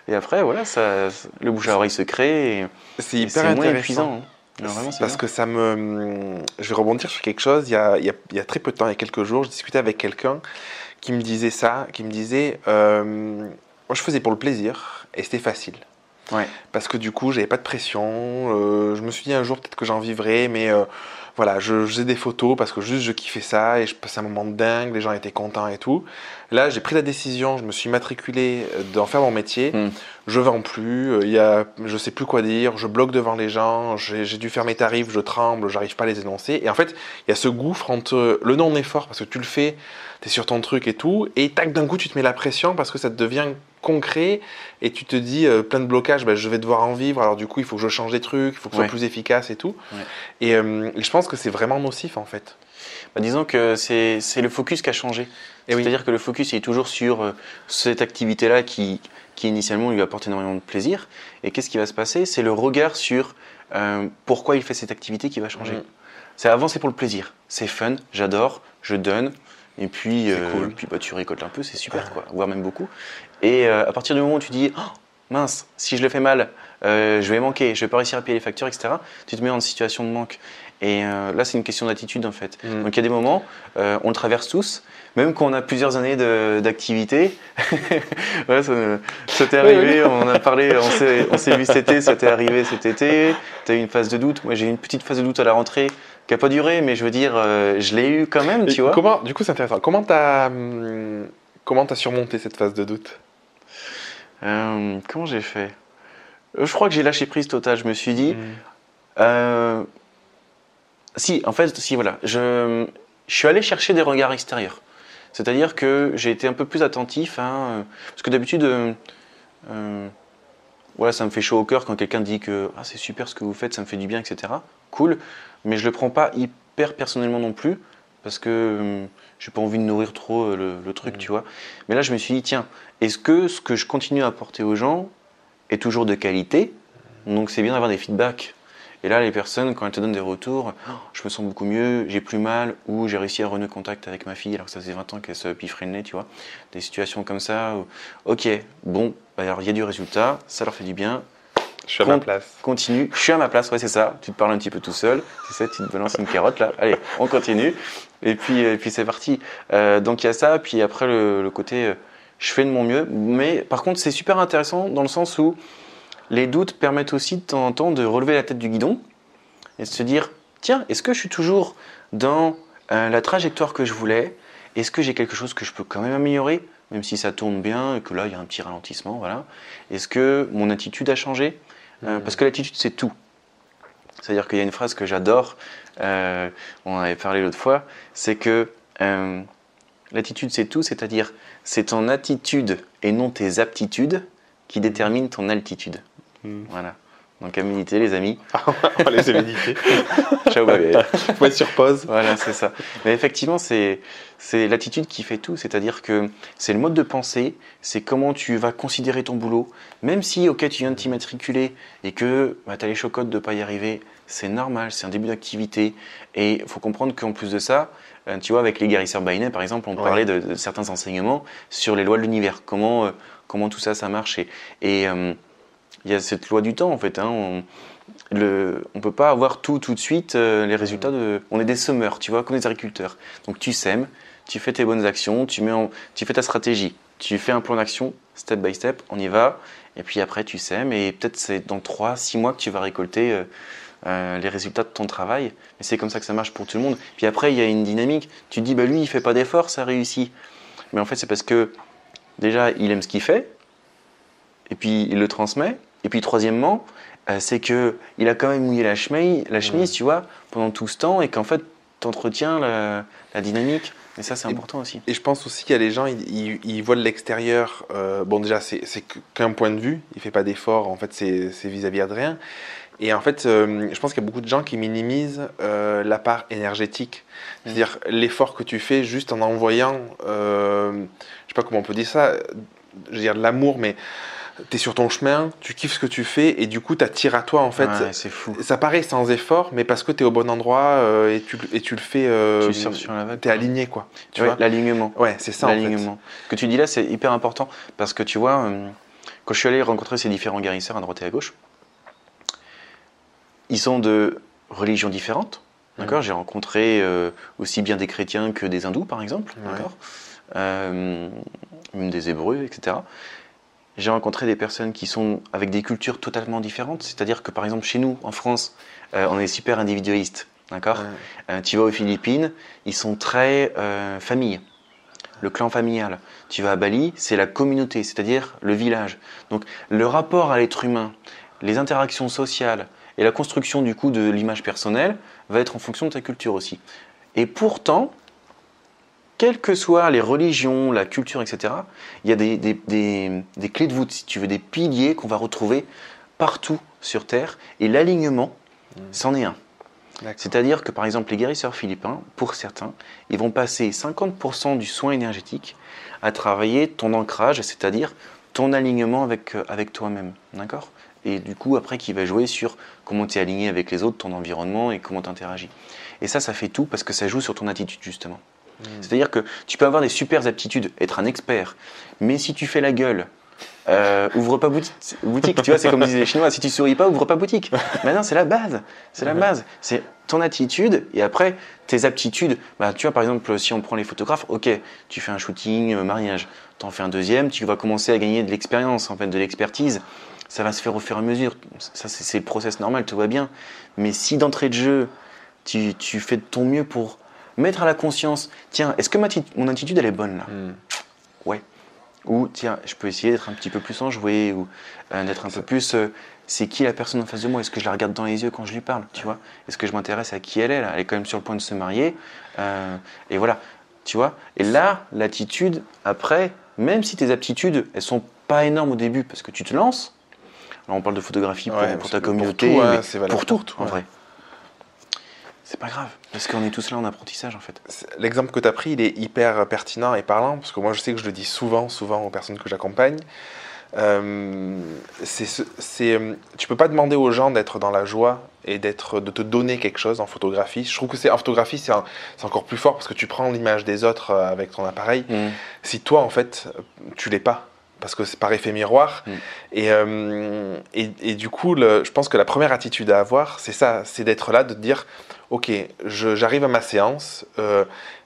et après voilà, ça, le bouche à oreille se crée C'est et hyper moins intéressant. épuisant. hein. Vraiment, Parce bien. que ça me. Je vais rebondir sur quelque chose. Il y a, il y a- il y a très peu de temps, il y a quelques jours, je discutais avec quelqu'un qui me disait ça, qui me disait euh, Moi, je faisais pour le plaisir et c'était facile. Ouais. Parce que du coup, j'avais pas de pression. euh, je me suis dit un jour, peut-être que j'en vivrai, mais euh, voilà, je, faisais des photos parce que juste je kiffais ça et je passais un moment dingue, les gens étaient contents et tout. Là, j'ai pris la décision, je me suis matriculé euh, d'en faire mon métier. Mm. Je vends plus, euh, il y a, je sais plus quoi dire, je bloque devant les gens, j'ai dû faire mes tarifs, je tremble, j'arrive pas à les énoncer. Et en fait, il y a ce gouffre entre le non-effort parce que tu le fais, tu es sur ton truc et tout, et tac, d'un coup, tu te mets la pression parce que ça te devient concret et tu te dis euh, plein de blocages, ben, je vais devoir en vivre, alors du coup, il faut que je change des trucs, il faut que Ouais. soit plus efficace et tout. Ouais. Et, euh, et je pense que c'est vraiment nocif en fait. Bah, disons que c'est le focus qui a changé. Oui. C'est-à-dire que le focus est toujours sur euh, cette activité-là qui, qui initialement lui apporte énormément de plaisir. Et qu'est-ce qui va se passer? C'est le regard sur euh, pourquoi il fait cette activité qui va changer. Mhm. C'est avant c'est pour le plaisir. C'est fun, j'adore, je donne, Et puis, euh, cool. puis bah, tu récoltes un peu, c'est super, quoi, voire même beaucoup. Et à partir du moment où tu dis, Oh, mince, si je le fais mal, euh, je vais manquer, je vais pas réussir à payer les factures, etc., tu te mets en situation de manque. Et euh, là, c'est une question d'attitude, en fait. Mm. Donc il y a des moments, euh, on le traverse tous, même quand on a plusieurs années d'activité. ouais, ça, ça t'est arrivé, on a parlé, on s'est vu cet été, ça t'est arrivé cet été. Tu as eu une phase de doute. Moi, j'ai eu une petite phase de doute à la rentrée qui n'a pas duré, mais je veux dire, euh, je l'ai eu quand même, Et tu vois. Comment, du coup, c'est intéressant. Comment t'as hum, comment t'as surmonté cette phase de doute? Comment j'ai fait? Je crois que j'ai lâché prise totale. Je me suis Mm. dit, euh, si, en fait, si, voilà. Je, je suis allé chercher des regards extérieurs. C'est-à-dire que j'ai été un peu plus attentif, hein, euh, parce que d'habitude, euh, euh, voilà, ça me fait chaud au cœur quand quelqu'un dit que ah, c'est super ce que vous faites, ça me fait du bien, etc. Cool, mais je le prends pas hyper personnellement non plus, parce que euh, j'ai pas envie de nourrir trop le, le truc, Mhm. tu vois. Mais là, je me suis dit, tiens, est-ce que ce que je continue à apporter aux gens est toujours de qualité? Donc, c'est bien d'avoir des feedbacks. Et là, les personnes, quand elles te donnent des retours, Oh, je me sens beaucoup mieux, j'ai plus mal, ou j'ai réussi à renouer contact avec ma fille alors que ça faisait 20 ans qu'elle se piffrait le nez, tu vois. Des situations comme ça, où, ok, bon, bah alors il y a du résultat, ça leur fait du bien, Je suis à ma place. continue, je suis à ma place, ouais, c'est ça, tu te parles un petit peu tout seul, tu sais, tu te balances une carotte là, allez, on continue, et puis, et puis c'est parti. Euh, donc il y a ça, puis après le, le côté, euh, je fais de mon mieux, mais par contre, c'est super intéressant dans le sens où les doutes permettent aussi de temps en temps de relever la tête du guidon et de se dire, tiens, est-ce que je suis toujours dans euh, la trajectoire que je voulais? Est-ce que j'ai quelque chose que je peux quand même améliorer, même si ça tourne bien et que là, il y a un petit ralentissement, voilà? Est-ce que mon attitude a changé? Euh, Parce que l'attitude, c'est tout. C'est-à-dire qu'il y a une phrase que j'adore, euh, on en avait parlé l'autre fois, c'est que euh, l'attitude, c'est tout, c'est-à-dire c'est ton attitude et non tes aptitudes qui déterminent ton altitude. Mm. Voilà. Donc à méditer, les amis. On va les méditer. Ciao, bébé. Faut être sur pause. Voilà, c'est ça. Mais effectivement, c'est l'attitude qui fait tout. C'est-à-dire que c'est le mode de pensée, c'est comment tu vas considérer ton boulot. Même si, ok, tu viens de t'immatriculer et que bah, tu as les chocottes de ne pas y arriver, c'est normal, c'est un début d'activité. Et il faut comprendre qu'en plus de ça, euh, tu vois, avec les guérisseurs Bainet, par exemple, on Ouais. parlait de, de certains enseignements sur les lois de l'univers, comment, euh, comment tout ça, ça marche. Et et, euh, il y a cette loi du temps, en fait. Hein, on, le, on peut pas avoir tout tout de suite euh, les résultats de. On est des semeurs, tu vois, comme des agriculteurs. Donc tu sèmes, tu fais tes bonnes actions, tu mets tu fais ta stratégie, tu fais un plan d'action, step by step, on y va. Et puis après tu sèmes et peut-être c'est dans 3-6 mois que tu vas récolter euh, euh, les résultats de ton travail. Mais c'est comme ça que ça marche pour tout le monde. Puis après il y a une dynamique. Tu te dis bah lui il fait pas d'effort, ça réussit. Mais en fait c'est parce que déjà il aime ce qu'il fait et puis il le transmet. Et puis troisièmement, euh, c'est que il a quand même mouillé la chemise, la chemise tu vois, pendant tout ce temps et qu'en fait, tu entretiens la, la dynamique. Et ça, c'est important aussi. Et je pense aussi qu'il y a les gens, ils, ils- ils voient de l'extérieur. euh, bon, déjà, c'est qu'un point de vue. Il fait pas d'effort. En fait, c'est vis-à-vis de rien. Et en fait, euh, je pense qu'il y a beaucoup de gens qui minimisent euh, la part énergétique. C'est-à-dire l'effort que tu fais juste en envoyant, je sais pas comment on peut dire ça, je veux dire de l'amour, mais tu es sur ton chemin, tu kiffes ce que tu fais et du coup, tu attires à toi en fait. Ouais, c'est fou. Ça paraît sans effort, mais parce que tu es au bon endroit euh, et, tu, et tu le fais. Euh, tu surfes sur la vague. tu es aligné quoi. Tu Ouais, vois L'alignement. Ouais, c'est ça en fait. Ce que tu dis là, c'est hyper important parce que tu vois, euh, quand je suis allé rencontrer ces différents guérisseurs à droite et à gauche, ils sont de religions différentes. D'accord? Mhm. J'ai rencontré euh, aussi bien des chrétiens que des hindous, par exemple. D'accord? Même des hébreux, etc. J'ai rencontré des personnes qui sont avec des cultures totalement différentes. C'est-à-dire que, par exemple, chez nous, en France, euh, on est super individualiste. D'accord Ouais. euh, tu vas aux Philippines, ils sont très euh, famille, le clan familial. Tu vas à Bali, c'est la communauté, c'est-à-dire le village. Donc le rapport à l'être humain, les interactions sociales et la construction du coup de l'image personnelle va être en fonction de ta culture aussi. Et pourtant, quelles que soient les religions, la culture, etc., il y a des, des- des- des clés de voûte, si tu veux, des piliers qu'on va retrouver partout sur Terre. Et l'alignement, c'en est un. C'est-à-dire que par exemple les guérisseurs philippins, pour certains, ils vont passer 50% du soin énergétique à travailler ton ancrage, c'est-à-dire ton alignement avec, euh, avec toi-même. D'accord? Et du coup, après, qui va jouer sur comment tu es aligné avec les autres, ton environnement et comment tu interagis. Et ça, ça fait tout parce que ça joue sur ton attitude, justement. C'est-à-dire que tu peux avoir des super aptitudes, être un expert, mais si tu fais la gueule, euh, ouvre pas boutique, boutique, tu vois, c'est comme disaient les Chinois, si tu souris pas, ouvre pas boutique. Maintenant, c'est la base, c'est la base, c'est ton attitude et après tes aptitudes. Bah, tu vois, par exemple, si on prend les photographes, ok, tu fais un shooting, euh, mariage, tu en fais un deuxième, tu vas commencer à gagner de l'expérience, en fait, de l'expertise. Ça va se faire au fur et à mesure. Ça, c'est le process normal, tout va bien. Mais si d'entrée de jeu, tu, tu fais de ton mieux pour mettre à la conscience, tiens, est-ce que ma mon attitude elle est bonne là Hmm. Ouais. Ou tiens, je peux essayer d'être un petit peu plus enjoué ou euh, d'être un peu plus. euh, c'est qui la personne en face de moi? Est-ce que je la regarde dans les yeux quand je lui parle Tu vois? Est-ce que je m'intéresse à qui elle est là? Elle est quand même sur le point de se marier. euh, et voilà. Tu vois? Et là, l'attitude, après, même si tes aptitudes, elles sont pas énormes au début parce que tu te lances. Alors on parle de photographie pour, Ouais, pour c'est ta pour communauté, tout, hein, mais c'est valable pour tout, pour tout, en vrai. C'est pas grave, parce qu'on est tous là en apprentissage en fait. L'exemple que tu as pris, il est hyper pertinent et parlant, parce que moi je sais que je le dis souvent, souvent aux personnes que j'accompagne. Euh, c'est ce- c'est, euh, tu peux pas demander aux gens d'être dans la joie et d'être, de te donner quelque chose en photographie. Je trouve que c'est en photographie, c'est encore plus fort parce que tu prends l'image des autres euh, avec ton appareil. Si toi, en fait, tu l'es pas, parce que c'est par effet miroir. Mm. Et, euh, et, et du coup, le- je pense que la première attitude à avoir, c'est ça, c'est d'être là, de te dire, ok, j'arrive à ma séance, euh,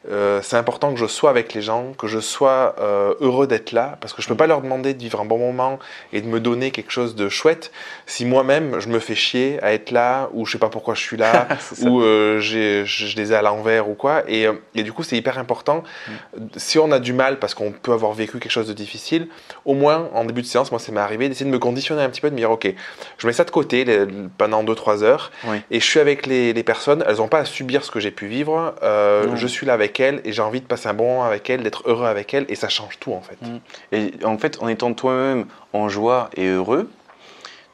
euh, c'est important que je sois avec les gens, que je sois euh, heureux d'être là, parce que je peux pas leur demander de vivre un bon moment et de me donner quelque chose de chouette si moi-même je me fais chier à être là, ou je sais pas pourquoi je suis là, ou je, je les ai à l'envers ou quoi. Et, et du coup, c'est hyper important. Si on a du mal parce qu'on peut avoir vécu quelque chose de difficile, au moins en début de séance, moi, ça m'est arrivé d'essayer de me conditionner un petit peu, de me dire, ok, je mets ça de côté les- pendant 2-3 heures, Oui. et je suis avec les, les personnes. Elles n'ont pas à subir ce que j'ai pu vivre. euh, je suis là avec elles et j'ai envie de passer un bon moment avec elles, d'être heureux avec elles, et ça change tout en fait. Mm. Et en fait, en étant toi-même en joie et heureux,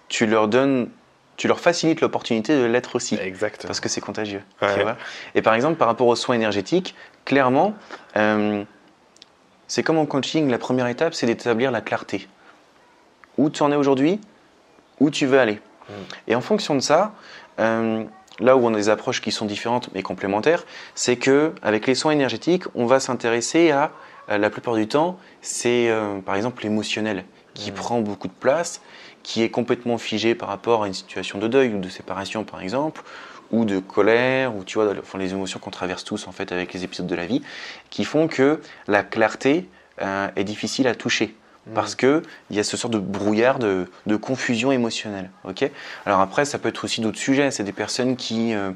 tu leur donnes, tu leur facilites l'opportunité de l'être aussi. Exact. Parce que c'est contagieux. Ouais. tu vois? et par exemple, par rapport aux soins énergétiques, clairement, euh, c'est comme en coaching, la première étape, c'est d'établir la clarté. Où tu en es aujourd'hui, où tu veux aller. Mm. Et en fonction de ça, euh, là où on a des approches qui sont différentes mais complémentaires, c'est que avec les soins énergétiques, on va s'intéresser à, euh, la plupart du temps, c'est euh, par exemple l'émotionnel qui Mm. prend beaucoup de place, qui est complètement figé par rapport à une situation de deuil ou de séparation par exemple, ou de colère, ou tu vois, enfin, les émotions qu'on traverse tous en fait avec les épisodes de la vie, qui font que la clarté euh, est difficile à toucher. Mm. Parce que il y a ce sort de brouillard, de, de confusion émotionnelle. ok? Alors après, ça peut être aussi d'autres sujets. C'est des personnes qui euh,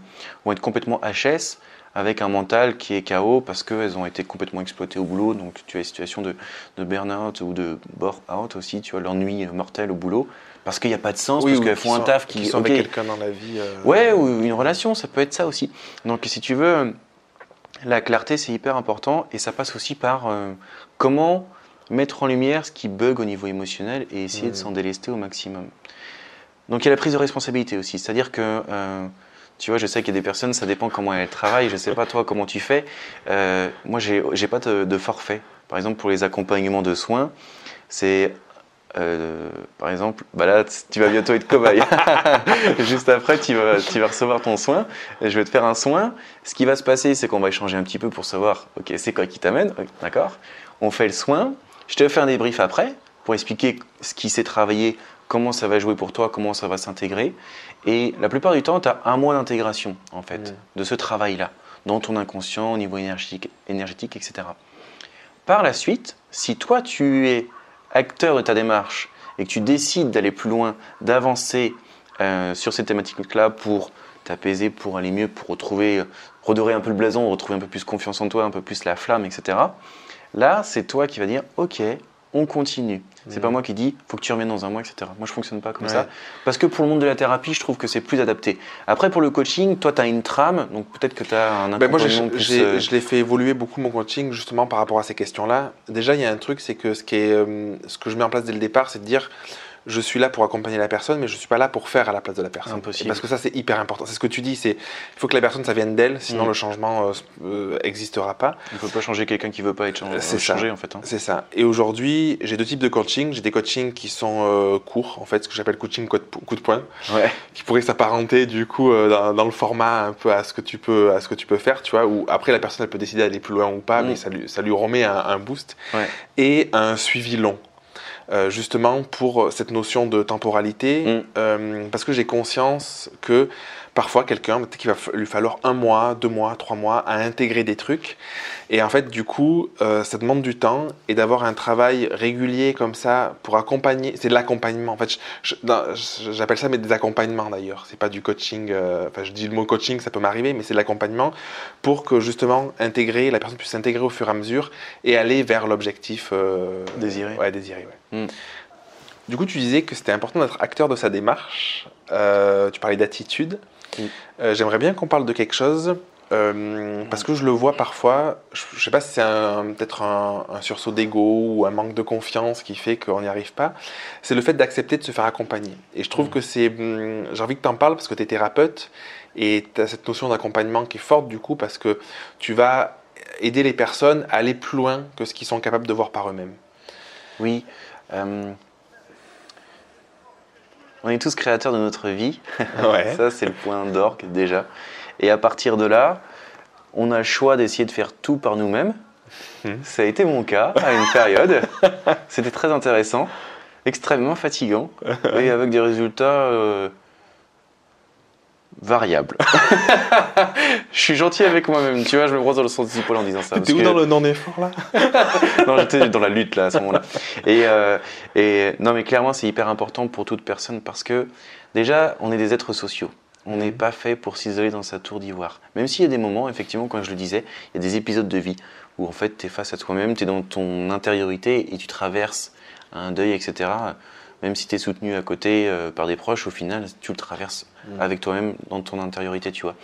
vont être complètement HS, avec un mental qui est KO parce qu'elles ont été complètement exploitées au boulot. Donc tu as des situations de, de burn-out ou de bore-out aussi, tu vois, l'ennui mortel au boulot, parce qu'il n'y a pas de sens, Oui, parce qu'elles font un taf qui... qui sont ok, avec quelqu'un dans la vie. euh, Ouais, ou une relation, ça peut être ça aussi. Donc si tu veux, la clarté c'est hyper important et ça passe aussi par euh, comment mettre en lumière ce qui bug au niveau émotionnel et essayer de Mhm. s'en délester au maximum. Donc il y a la prise de responsabilité aussi, c'est-à-dire que euh, tu vois, je sais qu'il y a des personnes, ça dépend comment elles travaillent, je sais pas toi comment tu fais. Euh, moi j'ai j'ai pas de, de forfait. Par exemple pour les accompagnements de soins, c'est euh, par exemple, bah là, tu vas bientôt être cobaye. Juste après, tu vas, tu vas recevoir ton soin. Et je vais te faire un soin. Ce qui va se passer, c'est qu'on va échanger un petit peu pour savoir, ok, c'est quoi qui t'amène, d'accord On fait le soin. Je te fais un débrief après pour expliquer ce qui s'est travaillé, comment ça va jouer pour toi, comment ça va s'intégrer. Et la plupart du temps, tu as un mois d'intégration, en fait, de ce travail-là, dans ton inconscient, au niveau énergétique, énergétique, etc. Par la suite, si toi, tu es acteur de ta démarche et que tu décides d'aller plus loin, d'avancer euh, sur ces thématiques-là pour t'apaiser, pour aller mieux, pour retrouver, redorer un peu le blason, retrouver un peu plus confiance en toi, un peu plus la flamme, etc. Là, c'est toi qui vas dire, ok, on continue. C'est pas moi qui dis, faut que tu reviennes dans un mois, etc. Moi, je fonctionne pas comme Ouais. ça. Parce que pour le monde de la thérapie, je trouve que c'est plus adapté. Après, pour le coaching, toi, tu as une trame, donc peut-être que tu as un Ben moi, plus, euh, je l'ai fait évoluer beaucoup mon coaching justement par rapport à ces questions-là. Déjà, il y a un truc, c'est que ce, qui est, euh, ce que je mets en place dès le départ, c'est de dire je suis là pour accompagner la personne, mais je suis pas là pour faire à la place de la personne. Impossible. Parce que ça, c'est hyper important. C'est ce que tu dis, c'est il faut que la personne, ça vienne d'elle, sinon Mm. le changement euh, existera pas. On peut pas changer quelqu'un qui veut pas être changé, C'est ça. changé en fait. hein. C'est ça. Et aujourd'hui, j'ai deux types de coaching. J'ai des coachings qui sont euh, courts, en fait, ce que j'appelle coaching coup de, coup de poing, Ouais. qui pourrait s'apparenter du coup euh, dans, dans le format un peu à ce que tu peux, à ce que tu peux faire, tu vois. Où après la personne, elle peut décider d'aller plus loin ou pas, Mm. mais ça lui, ça lui remet un, un boost. Ouais. Et un suivi long. Euh, justement pour cette notion de temporalité, Mm. euh, parce que j'ai conscience que parfois quelqu'un, peut-être qu'il va lui falloir un mois, deux mois, trois mois à intégrer des trucs, et en fait du coup euh, ça demande du temps et d'avoir un travail régulier comme ça pour accompagner, c'est de l'accompagnement. En fait, j'appelle ça mais des accompagnements d'ailleurs. C'est pas du coaching. euh, Enfin, je dis le mot coaching, ça peut m'arriver, mais c'est de l'accompagnement pour que justement intégrer, la personne puisse s'intégrer au fur et à mesure et aller vers l'objectif euh, Désiré. Ouais, désiré. ouais. Mm. Du coup, tu disais que c'était important d'être acteur de sa démarche. Euh, tu parlais d'attitude. Mm. Euh, J'aimerais bien qu'on parle de quelque chose. euh, parce que je le vois parfois, je ne sais pas si c'est peut-être un, un sursaut d'ego ou un manque de confiance qui fait qu'on n'y arrive pas, c'est le fait d'accepter de se faire accompagner. Et je trouve Mm. que c'est. hum, J'ai envie que tu en parles parce que tu es thérapeute et tu as cette notion d'accompagnement qui est forte du coup parce que tu vas aider les personnes à aller plus loin que ce qu'ils sont capables de voir par eux-mêmes. Oui. euh, On est tous créateurs de notre vie. Ouais. Ça, c'est le point d'orgue déjà. Et à partir de là, on a le choix d'essayer de faire tout par nous-mêmes. Mhm. Ça a été mon cas à une période. C'était très intéressant, extrêmement fatigant et avec des résultats euh, variables. Je suis gentil avec moi-même, tu vois, je me brosse dans le sens du poil en disant ça. T'es où que- dans le non-effort là non, j'étais dans la lutte là à ce moment-là. Et, euh, et non, mais clairement, c'est hyper important pour toute personne parce que déjà, on est des êtres sociaux. On n'est pas fait pour s'isoler dans sa tour d'ivoire. Même s'il y a des moments, effectivement, comme je le disais, il y a des épisodes de vie où en fait, tu es face à toi-même, tu es dans ton intériorité et tu traverses un deuil, etc. Même si tu es soutenu à côté euh, par des proches, au final, tu le traverses Mm. avec toi-même dans ton intériorité, tu vois.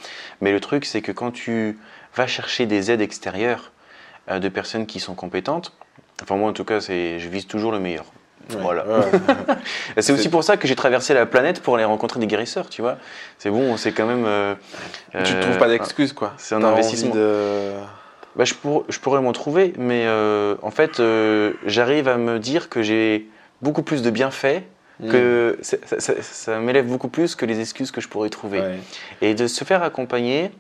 Mais le truc, c'est que quand tu vas chercher des aides extérieures euh, de personnes qui sont compétentes, enfin moi en tout cas, je vise toujours le meilleur. Voilà. Ouais. C'est aussi pour ça que j'ai traversé la planète pour aller rencontrer des guérisseurs, tu vois. C'est bon, c'est quand même. euh, tu ne trouves pas d'excuses quoi. c'est un investissement. de- bah, je, pour- je pourrais m'en trouver, mais en fait, j'arrive à me dire que j'ai beaucoup plus de bienfaits, Mm. que c'est- ça, ça- ça m'élève beaucoup plus que les excuses que je pourrais trouver. Ouais. Et de se faire accompagner,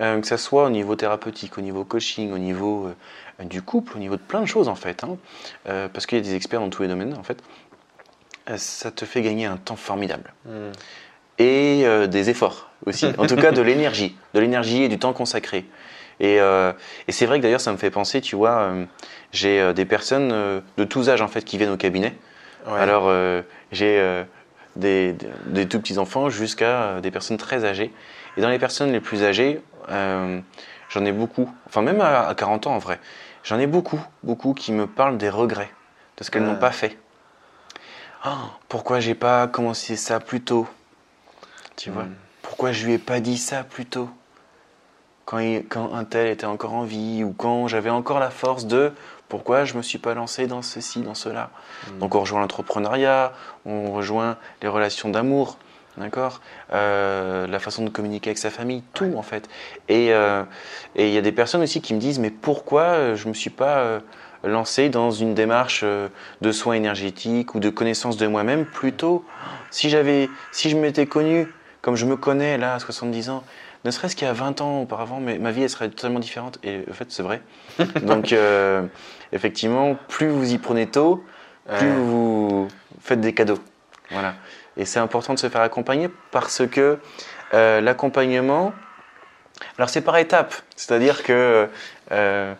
euh, que ce soit au niveau thérapeutique, au niveau coaching, au niveau euh, du couple, au niveau de plein de choses en fait, hein, euh, parce qu'il y a des experts dans tous les domaines en fait, ça te fait gagner un temps formidable. Mm. Et des efforts aussi, en tout cas de l'énergie, de l'énergie et du temps consacré. Et, euh, et c'est vrai que d'ailleurs ça me fait penser, tu vois, euh, j'ai euh, des personnes de tous âges en fait qui viennent au cabinet. Ouais. Alors, euh, j'ai euh, des, des- tout petits enfants jusqu'à euh, des personnes très âgées. Et dans les personnes les plus âgées, euh, j'en ai beaucoup, enfin même à, à 40 ans en vrai, j'en ai beaucoup, beaucoup qui me parlent des regrets de ce qu'elles Ah. n'ont pas fait. Oh, pourquoi j'ai pas commencé ça plus tôt? Tu vois Mm. Pourquoi je lui ai pas dit ça plus tôt? Quand, il- quand un tel était encore en vie ou quand j'avais encore la force de pourquoi je me suis pas lancé dans ceci, dans cela. Mm. Donc on rejoint l'entrepreneuriat, on rejoint les relations d'amour, d'accord Euh, La façon de communiquer avec sa famille, tout en fait. Et euh, et il y a des personnes aussi qui me disent mais pourquoi euh, je me suis pas euh, lancé dans une démarche de soins énergétiques ou de connaissance de moi-même plus tôt Si j'avais, si je m'étais connu comme je me connais là à 70 ans, ne serait-ce qu'il y a 20 ans auparavant, mais ma vie elle serait totalement différente. Et en fait c'est vrai. Donc euh, effectivement, plus vous y prenez tôt, plus Ouais. vous faites des cadeaux. Voilà. Et c'est important de se faire accompagner parce que euh, l'accompagnement, alors c'est par étapes. C'est-à-dire que euh,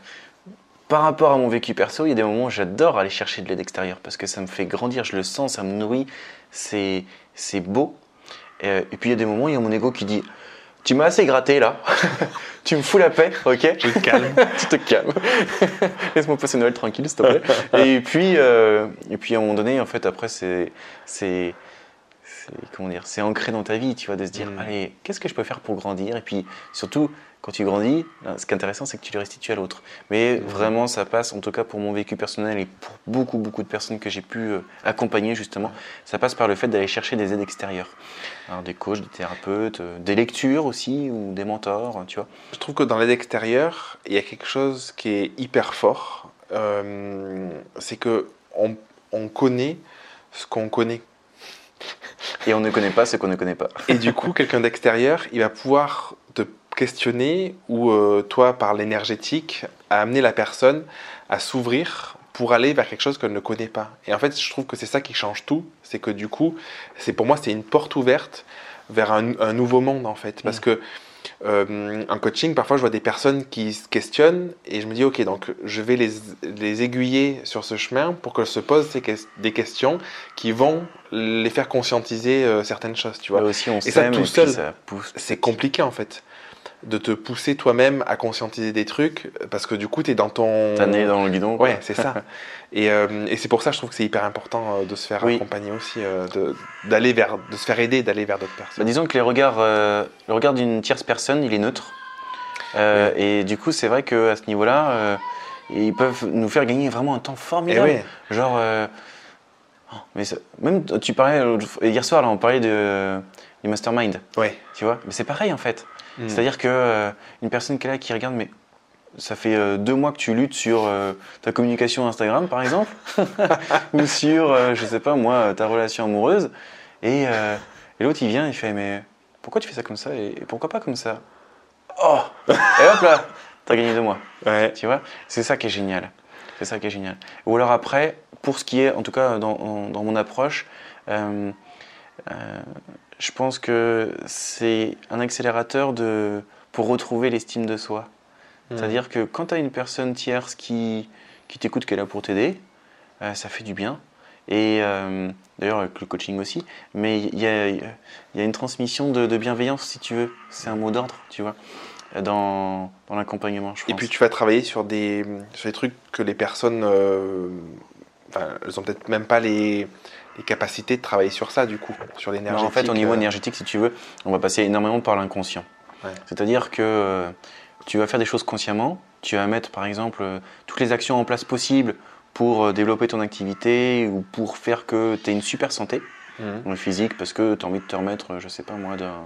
par rapport à mon vécu perso, il y a des moments où j'adore aller chercher de l'aide extérieure parce que ça me fait grandir, je le sens, ça me nourrit, c'est beau. Et, et puis il y a des moments où il y a mon ego qui dit Tu m'as assez gratté là, tu me fous la paix, ok Tu te calmes. tu te calmes. Laisse-moi passer Noël tranquille, s'il te plaît. et puis, euh, et puis à un moment donné, en fait, après, c'est, c'est, comment dire, c'est ancré dans ta vie, tu vois, de se dire, Mm. allez, qu'est-ce que je peux faire pour grandir? Et puis surtout, quand tu grandis, là, ce qui est intéressant, c'est que tu le restitues à l'autre. Mais vraiment, ça passe, en tout cas pour mon vécu personnel et pour beaucoup, beaucoup de personnes que j'ai pu euh, accompagner justement, ça passe par le fait d'aller chercher des aides extérieures. Alors des coachs, des thérapeutes, euh, des lectures aussi, ou des mentors, tu vois. Je trouve que dans l'aide extérieure, il y a quelque chose qui est hyper fort. Euh, c'est que on, on connaît ce qu'on connaît. Et on ne connaît pas ce qu'on ne connaît pas. Et du coup, quelqu'un d'extérieur, il va pouvoir te questionner ou euh, toi, par l'énergétique, à amener la personne à s'ouvrir pour aller vers quelque chose qu'elle ne connaît pas. Et en fait, je trouve que c'est ça qui change tout. C'est que du coup, c'est pour moi, c'est une porte ouverte vers un, un nouveau monde en fait. Parce Mm. que euh, en coaching, parfois, je vois des personnes qui se questionnent et je me dis, ok, donc je vais les, les aiguiller sur ce chemin pour qu'elles se posent ces des questions qui vont les faire conscientiser euh, certaines choses, tu vois. Aussi, on ça, s'aime tout et seul, ça. C'est compliqué en fait de te pousser toi-même à conscientiser des trucs parce que du coup, tu es dans ton. T'as né dans le guidon. quoi. Ouais, c'est ça. et euh, et c'est pour ça, je trouve que c'est hyper important euh, de se faire Oui. accompagner aussi, euh, de, d'aller vers, de se faire aider, d'aller vers d'autres Bah, personnes. disons que les regards, euh, le regard d'une tierce personne, il est neutre. Euh, Et du coup, c'est vrai qu'à ce niveau-là, euh, ils peuvent nous faire gagner vraiment un temps formidable. ouais, Genre, oh, mais ça- même tu parlais hier soir, là, on parlait de, du mastermind, ouais. tu vois? Mais c'est pareil en fait. Mm. C'est-à-dire que euh, une personne qui est là, qui regarde, mais ça fait euh, deux mois que tu luttes sur euh, ta communication Instagram, par exemple, ou sur, euh, je sais pas moi, ta relation amoureuse, et, et l'autre il vient, il fait, mais pourquoi tu fais ça comme ça et, et pourquoi pas comme ça? Oh Et hop là, t'as gagné deux mois. Ouais. Tu vois? C'est ça qui est génial. C'est ça qui est génial. Ou alors après, pour ce qui est, en tout cas dans, dans mon approche, euh, euh, je pense que c'est un accélérateur de, pour retrouver l'estime de soi. Mm. C'est-à-dire que quand tu as une personne tierce qui, qui t'écoute, qui est là pour t'aider, euh, ça fait du bien. Et euh, d'ailleurs avec le coaching aussi, mais il y a, y a une transmission de, de bienveillance si tu veux. C'est un mot d'ordre, tu vois, dans, dans l'accompagnement, je pense. Et puis tu vas travailler sur des, sur des trucs que les personnes, euh, enfin, elles ont peut-être même pas les, les capacités de travailler sur ça du coup, sur l'énergie. en fait, au niveau euh, énergétique, si tu veux, on va passer énormément par l'inconscient. Ouais. C'est-à-dire que euh, tu vas faire des choses consciemment, tu vas mettre par exemple euh, toutes les actions en place possibles pour développer ton activité ou pour faire que tu aies une super santé le physique parce que tu as envie de te remettre, je sais pas moi, d'un-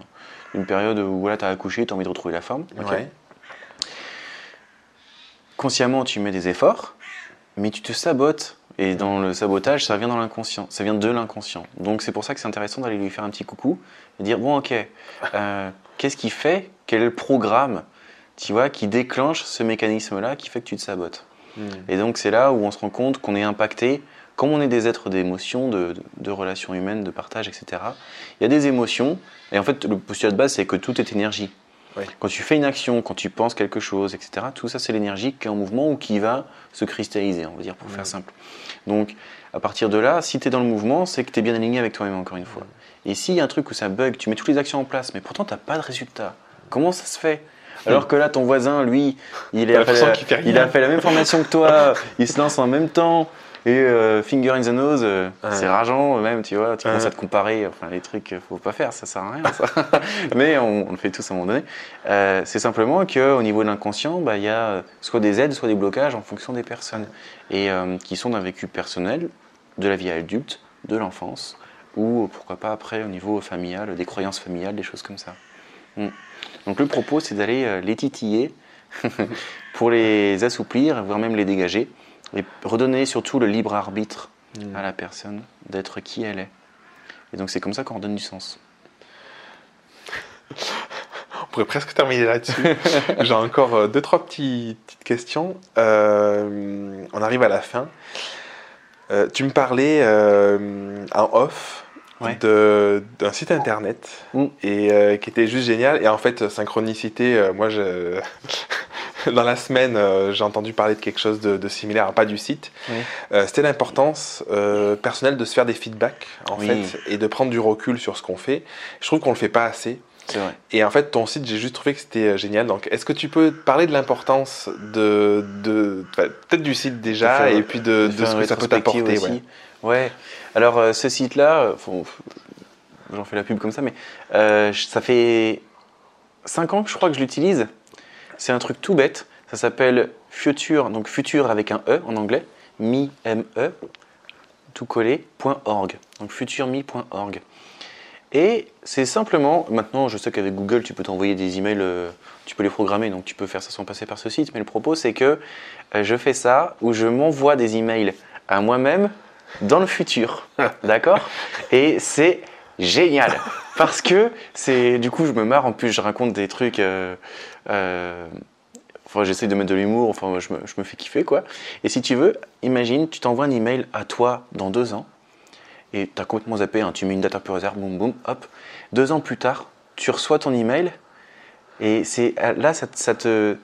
d'une période où voilà, tu as accouché, tu as envie de retrouver la forme. Ouais. Consciemment, tu mets des efforts, mais tu te sabotes. Et dans le sabotage, ça vient dans l'inconscient, ça vient de l'inconscient. Donc c'est pour ça que c'est intéressant d'aller lui faire un petit coucou et dire bon ok, euh, qu'est-ce qui fait, quel est le programme, tu vois, qui déclenche ce mécanisme-là qui fait que tu te sabotes? Mhm. Et donc c'est là où on se rend compte qu'on est impacté, comme on est des êtres d'émotions, de, de- de relations humaines, de partage, etc. Il y a des émotions, et en fait le postulat de base c'est que tout est énergie. Oui. Quand tu fais une action, quand tu penses quelque chose, etc., tout ça c'est l'énergie qui est en mouvement ou qui va se cristalliser, on va dire pour faire simple. Donc à partir de là, si tu es dans le mouvement, c'est que tu es bien aligné avec toi-même encore une fois. Et s'il y a un truc où ça bug, tu mets toutes les actions en place, mais pourtant tu n'as pas de résultat, comment ça se fait? Alors que là, ton voisin, lui, il, fait, a fait la même formation que toi, il se lance en même temps, et euh, finger in the nose, euh, c'est rageant même, tu vois, tu commences à te comparer, enfin les trucs, euh, faut pas faire, ça sert à rien, ça. Mais on, on le fait tous à un moment donné. Euh, c'est simplement qu'au niveau de l'inconscient, bah, il y a soit des aides, soit des blocages en fonction des personnes, et euh, qui sont d'un vécu personnel, de la vie adulte, de l'enfance, ou pourquoi pas après au niveau familial, des croyances familiales, des choses comme ça. Mm. Donc le propos, c'est d'aller euh, les titiller pour les assouplir, voire même les dégager, et redonner surtout le libre arbitre Mhm. à la personne d'être qui elle est. Et donc c'est comme ça qu'on redonne du sens. On pourrait presque terminer là-dessus. J'ai encore euh, deux, trois petits- petites questions. Euh, on arrive à la fin. Euh, tu me parlais euh, en off Ouais. de- d'un site internet Mm. et qui était juste génial. Et en fait, synchronicité, moi, je... dans la semaine, euh, j'ai entendu parler de quelque chose de, de similaire, pas du site. Oui. Euh, C'était l'importance euh, personnelle de se faire des feedbacks, en Oui. fait, et de prendre du recul sur ce qu'on fait. Je trouve qu'on le fait pas assez. Vrai. Et en fait, ton site, j'ai juste trouvé que c'était génial. Donc, est-ce que tu peux parler de l'importance de, peut-être du site déjà, faire- et puis de, de ce que ça peut t'apporter aussi. ouais. Ouais. Alors ce site-là, j'en fais la pub comme ça, mais ça fait 5 ans que je crois que je l'utilise. C'est un truc tout bête. Ça s'appelle Future, donc Future avec un E en anglais, mi, M-E, tout collé, .org. Donc futureme.org. Et c'est simplement, maintenant je sais qu'avec Google tu peux t'envoyer des emails, euh, tu peux les programmer, donc tu peux faire ça sans passer par ce site, mais le propos c'est que euh, je fais ça où je m'envoie des emails à moi-même dans le futur. D'accord? Et c'est génial parce que c'est du coup je me marre en plus je raconte des trucs euh, enfin j'essaie de mettre de l'humour enfin je me, je me fais kiffer quoi. Et si tu veux imagine tu t'envoies un email à toi dans deux ans et tu as complètement zappé hein, tu mets une date un peu réserve boum boum hop. Deux ans plus tard tu reçois ton email et c'est là ça, te- ça te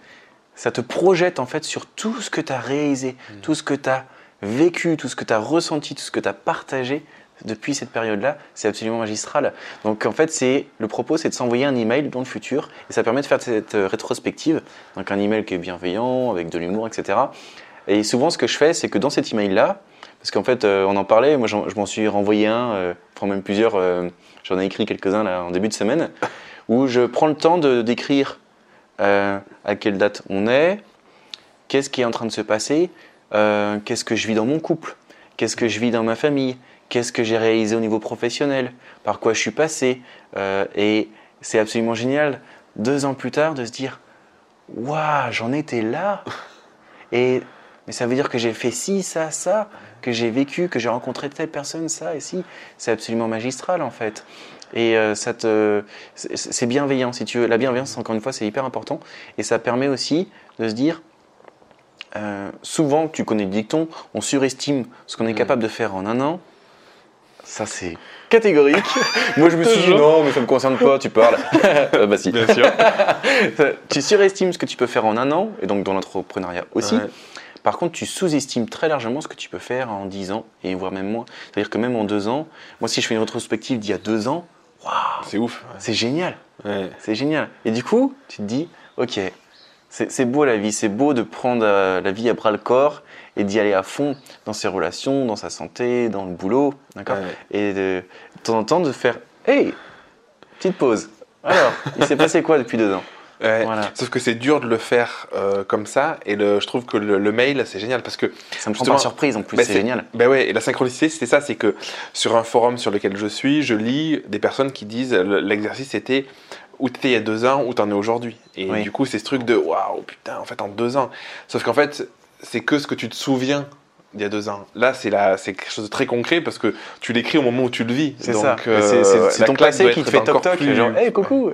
ça te projette en fait sur tout ce que tu as réalisé tout ce que tu as vécu tout ce que tu as ressenti tout ce que tu as partagé depuis cette période-là, c'est absolument magistral. Donc en fait, c'est le propos, c'est de s'envoyer un email dans le futur et ça permet de faire cette euh, rétrospective. Donc un email qui est bienveillant, avec de l'humour, etc. Et souvent, ce que je fais, c'est que dans cet email-là, parce qu'en fait, euh, on en parlait, moi je m'en suis renvoyé un, euh, enfin même plusieurs, euh, j'en ai écrit quelques-uns là en début de semaine, où je prends le temps de d'écrire à quelle date on est, qu'est-ce qui est en train de se passer, qu'est-ce que je vis dans mon couple, qu'est-ce que je vis dans ma famille, qu'est-ce que j'ai réalisé au niveau professionnel, par quoi je suis passé. euh, et c'est absolument génial, deux ans plus tard, de se dire Waouh, j'en étais là Et mais ça veut dire que j'ai fait ci, ça, ça, que j'ai vécu, que j'ai rencontré telle personne, ça et ci. C'est absolument magistral en fait. Et euh, ça te, c'est c'est bienveillant si tu veux. La bienveillance, encore une fois, c'est hyper important. Et ça permet aussi de se dire euh, souvent, tu connais le dicton, on surestime ce qu'on est capable de faire en un an. Ça, c'est catégorique. Moi, je me suis dit, non, mais ça ne me concerne pas, tu parles. Euh, bah si. Bien sûr. tu surestimes ce que tu peux faire en un an, et donc dans l'entrepreneuriat aussi. Ouais. Par contre, tu sous-estimes très largement ce que tu peux faire en 10 ans, et voire même moins. C'est-à-dire que même en deux ans, moi, si je fais une rétrospective d'il y a deux ans, waouh, C'est ouf. c'est génial. Ouais. C'est génial. Et du coup, tu te dis, ok, c'est c'est beau la vie, c'est beau de prendre euh, la vie à bras le corps et d'y aller à fond dans ses relations, dans sa santé, dans le boulot, d'accord Ouais. Et de, de temps en temps de faire, hey, petite pause. Alors, il s'est passé quoi depuis deux ans? Ouais. Voilà. Sauf que c'est dur de le faire euh, comme ça. Et le, je trouve que le, le mail, c'est génial parce que Ça me prend par surprise en plus, Bah, c'est génial. Ben ouais, et la synchronicité, c'était ça, c'est que sur un forum sur lequel je suis, je lis des personnes qui disent le- l'exercice était où t'étais il y a deux ans, où t'en es aujourd'hui. Et Oui. du coup, c'est ce truc de waouh, putain, en fait, en deux ans. Sauf qu'en fait, c'est que ce que tu te souviens d'il y a deux ans. Là, c'est quelque chose de très concret parce que tu l'écris au moment où tu le vis. C'est Donc, ça. euh, c'est ton passé qui te fait toc toc, plus- genre, hey, coucou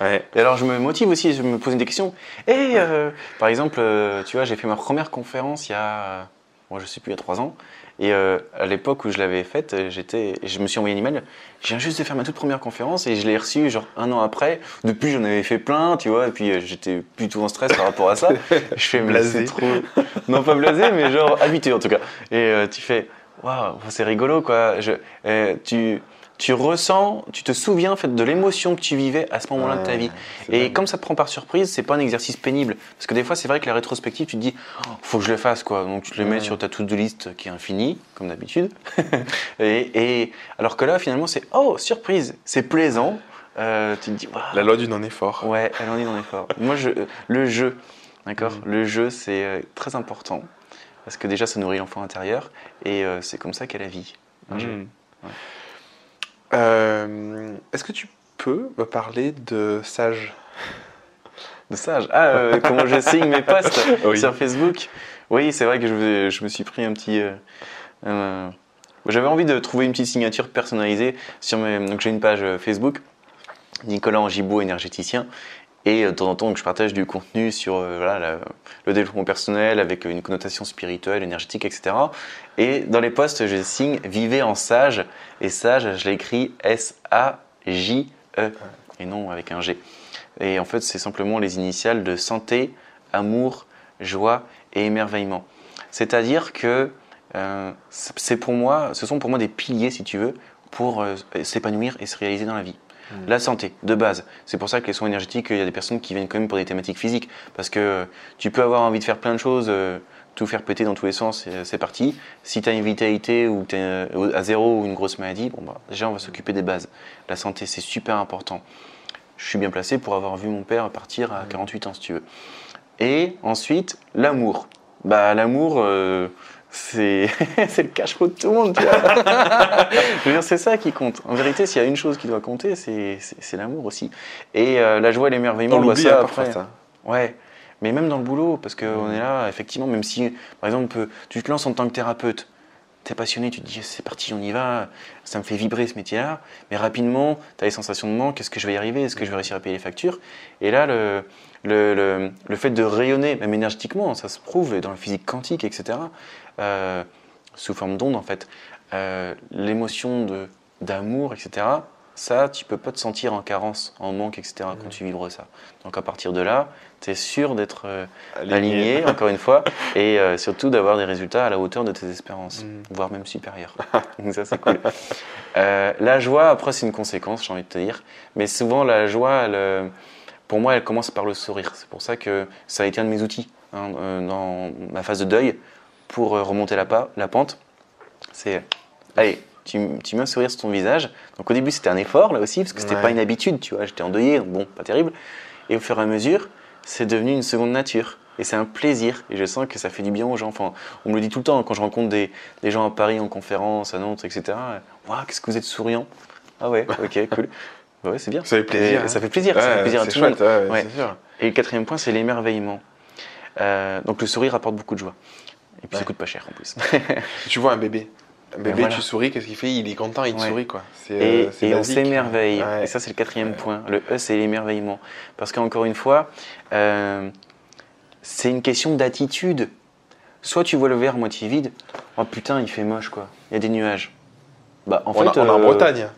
Ouais. Et alors je me motive aussi, je me pose des questions. Et euh, par exemple, euh, tu vois, j'ai fait ma première conférence il y a, moi je sais plus, il y a trois ans. Et euh, à l'époque où je l'avais faite, euh, j'étais, je me suis envoyé un email. Je viens juste de faire ma toute première conférence et je l'ai reçue genre un an après. Depuis, j'en avais fait plein, tu vois. Et puis euh, j'étais plutôt en stress par rapport à ça. Je fais Blasé. trop, non pas blasé, mais genre habitué en tout cas. Et euh, tu fais, waouh, c'est rigolo quoi. Je, euh, tu, tu ressens, tu te souviens en fait de l'émotion que tu vivais à ce moment-là de ta vie. Et comme ça te prend par surprise, c'est pas un exercice pénible. Parce que des fois, c'est vrai que la rétrospective, tu te dis, Oh, faut que je le fasse, quoi. Donc tu le mets Ouais. sur ta to-do list qui est infinie, comme d'habitude. et, et- alors que là, finalement, c'est, oh, surprise, c'est plaisant. Euh, tu te dis, Waouh, La loi du non-effort. ouais, en est dans l'effort. Moi, je, le jeu, d'accord Mm. Le jeu, c'est euh, très important. Parce que déjà, ça nourrit l'enfant intérieur. Et euh, c'est comme ça qu'est la vie. un jeu. Mm. Euh, Est-ce que tu peux me parler de Sage De sage. Ah, euh, comment je signe mes posts Oui. sur Facebook? Oui, c'est vrai que je, je me suis pris un petit. euh, J'avais envie de trouver une petite signature personnalisée sur mes. Donc j'ai une page Facebook, Nicolas Angibaud, énergéticien. Et euh, de temps en temps, donc, je partage du contenu sur euh, le développement personnel avec une connotation spirituelle, énergétique, etc. Et dans les posts, je signe Vivez en sage. Et sage, je l'ai écrit S-A-J-E. Et non avec un G. Et en fait, c'est simplement les initiales de santé, amour, joie et émerveillement. C'est-à-dire que euh, c'est pour moi, ce sont pour moi des piliers, si tu veux, pour euh, s'épanouir et se réaliser dans la vie. Mm. La santé, de base. C'est pour ça que les soins énergétiques, il y a des personnes qui viennent quand même pour des thématiques physiques. Parce que euh, tu peux avoir envie de faire plein de choses euh, tout faire péter dans tous les sens, c'est- c'est parti. Si tu as une vitalité ou tu es à zéro ou une grosse maladie, bon, bah, déjà on va s'occuper des bases. La santé, c'est super important. Je suis bien placé pour avoir vu mon père partir à 48 ans, si tu veux. Et ensuite, l'amour. Bah, l'amour, euh, c'est le cache-pot de tout le monde, tu vois. Je veux dire, c'est ça qui compte. En vérité, s'il y a une chose qui doit compter, c'est l'amour aussi. Et euh, la joie et l'émerveillement, On on voit ça hein, après. ça. Ouais, mais même dans le boulot, parce qu'on est là, effectivement, même si, par exemple, tu te lances en tant que thérapeute, tu es passionné, tu te dis c'est parti, on y va, ça me fait vibrer ce métier-là, mais rapidement, tu as les sensations de manque, est-ce que je vais y arriver, est-ce que je vais réussir à payer les factures? Et là, le, le, le, le fait de rayonner, même énergétiquement, ça se prouve dans la physique quantique, etc., euh, sous forme d'onde en fait, euh, l'émotion de- d'amour, etc., ça, tu peux pas te sentir en carence, en manque, etc., quand tu vibres ça. Donc à partir de là, tu es sûr d'être euh, aligné, encore une fois, et surtout d'avoir des résultats à la hauteur de tes espérances, Mm. voire même supérieurs. Donc ça, c'est cool. La joie, après, c'est une conséquence, j'ai envie de te dire. Mais souvent, la joie, elle, pour moi, elle commence par le sourire. C'est pour ça que ça a été un de mes outils hein, dans ma phase de deuil pour euh, remonter la, pa- la pente. C'est, allez, tu, tu mets un sourire sur ton visage. Donc au début, c'était un effort, là aussi, parce que c'était Ouais. pas une habitude, tu vois. J'étais endeuillé, bon, pas terrible. Et au fur et à mesure, c'est devenu une seconde nature. Et c'est un plaisir. Et je sens que ça fait du bien aux gens. Enfin, on me le dit tout le temps quand je rencontre des, des gens à Paris en conférence, à Nantes, etc. Waouh, qu'est-ce que vous êtes souriant. Ah ouais, ok, cool. Bah ouais, c'est bien. Ça fait plaisir, Et hein. Ça fait plaisir. ça fait plaisir à tout le monde. ouais, sûr. Et le quatrième point, c'est l'émerveillement. Euh, donc le sourire apporte beaucoup de joie. Et puis ça coûte pas cher en plus. Tu vois un bébé. Un bébé, voilà. tu souris, qu'est-ce qu'il fait? Il est content, il te Ouais. sourit quoi. Et, euh, et on s'émerveille. Ouais. Et ça, c'est le quatrième point. Le E, c'est l'émerveillement. Parce qu'encore une fois, euh, c'est une question d'attitude. Soit tu vois le verre moitié vide, oh putain, il fait moche quoi. Il y a des nuages. Bah en On, a- fait, on est en euh, Bretagne.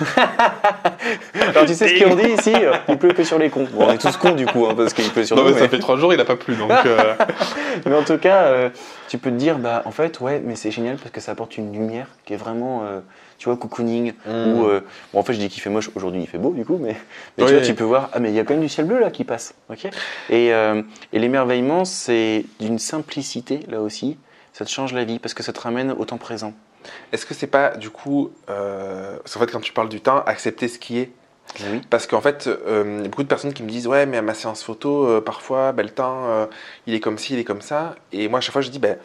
Alors tu sais ce qu'on dit ici Il pleut que sur les cons. Bon, on est tous cons du coup, hein, parce qu'il pleut sur Non, nous. mais ça fait trois jours, il a pas plu donc. euh, Mais en tout cas, euh, tu peux te dire, bah en fait, ouais, mais c'est génial parce que ça apporte une lumière qui est vraiment, euh, tu vois, cocooning. Mm. Ou, euh, bon, en fait, je dis qu'il fait moche, aujourd'hui il fait beau du coup, mais, mais Oui. tu vois, tu peux voir, ah, mais il y a quand même du ciel bleu là qui passe. ok? Et euh, et l'émerveillement, c'est d'une simplicité là aussi. Ça te change la vie parce que ça te ramène au temps présent. Est-ce que c'est pas du coup, euh, parce qu'en fait quand tu parles du temps, accepter ce qui est oui. Parce qu'en fait, euh, il y a beaucoup de personnes qui me disent Ouais, mais à ma séance photo, euh, parfois, ben, le temps, euh, il est comme ci, il est comme ça. Et moi, à chaque fois, je dis ben,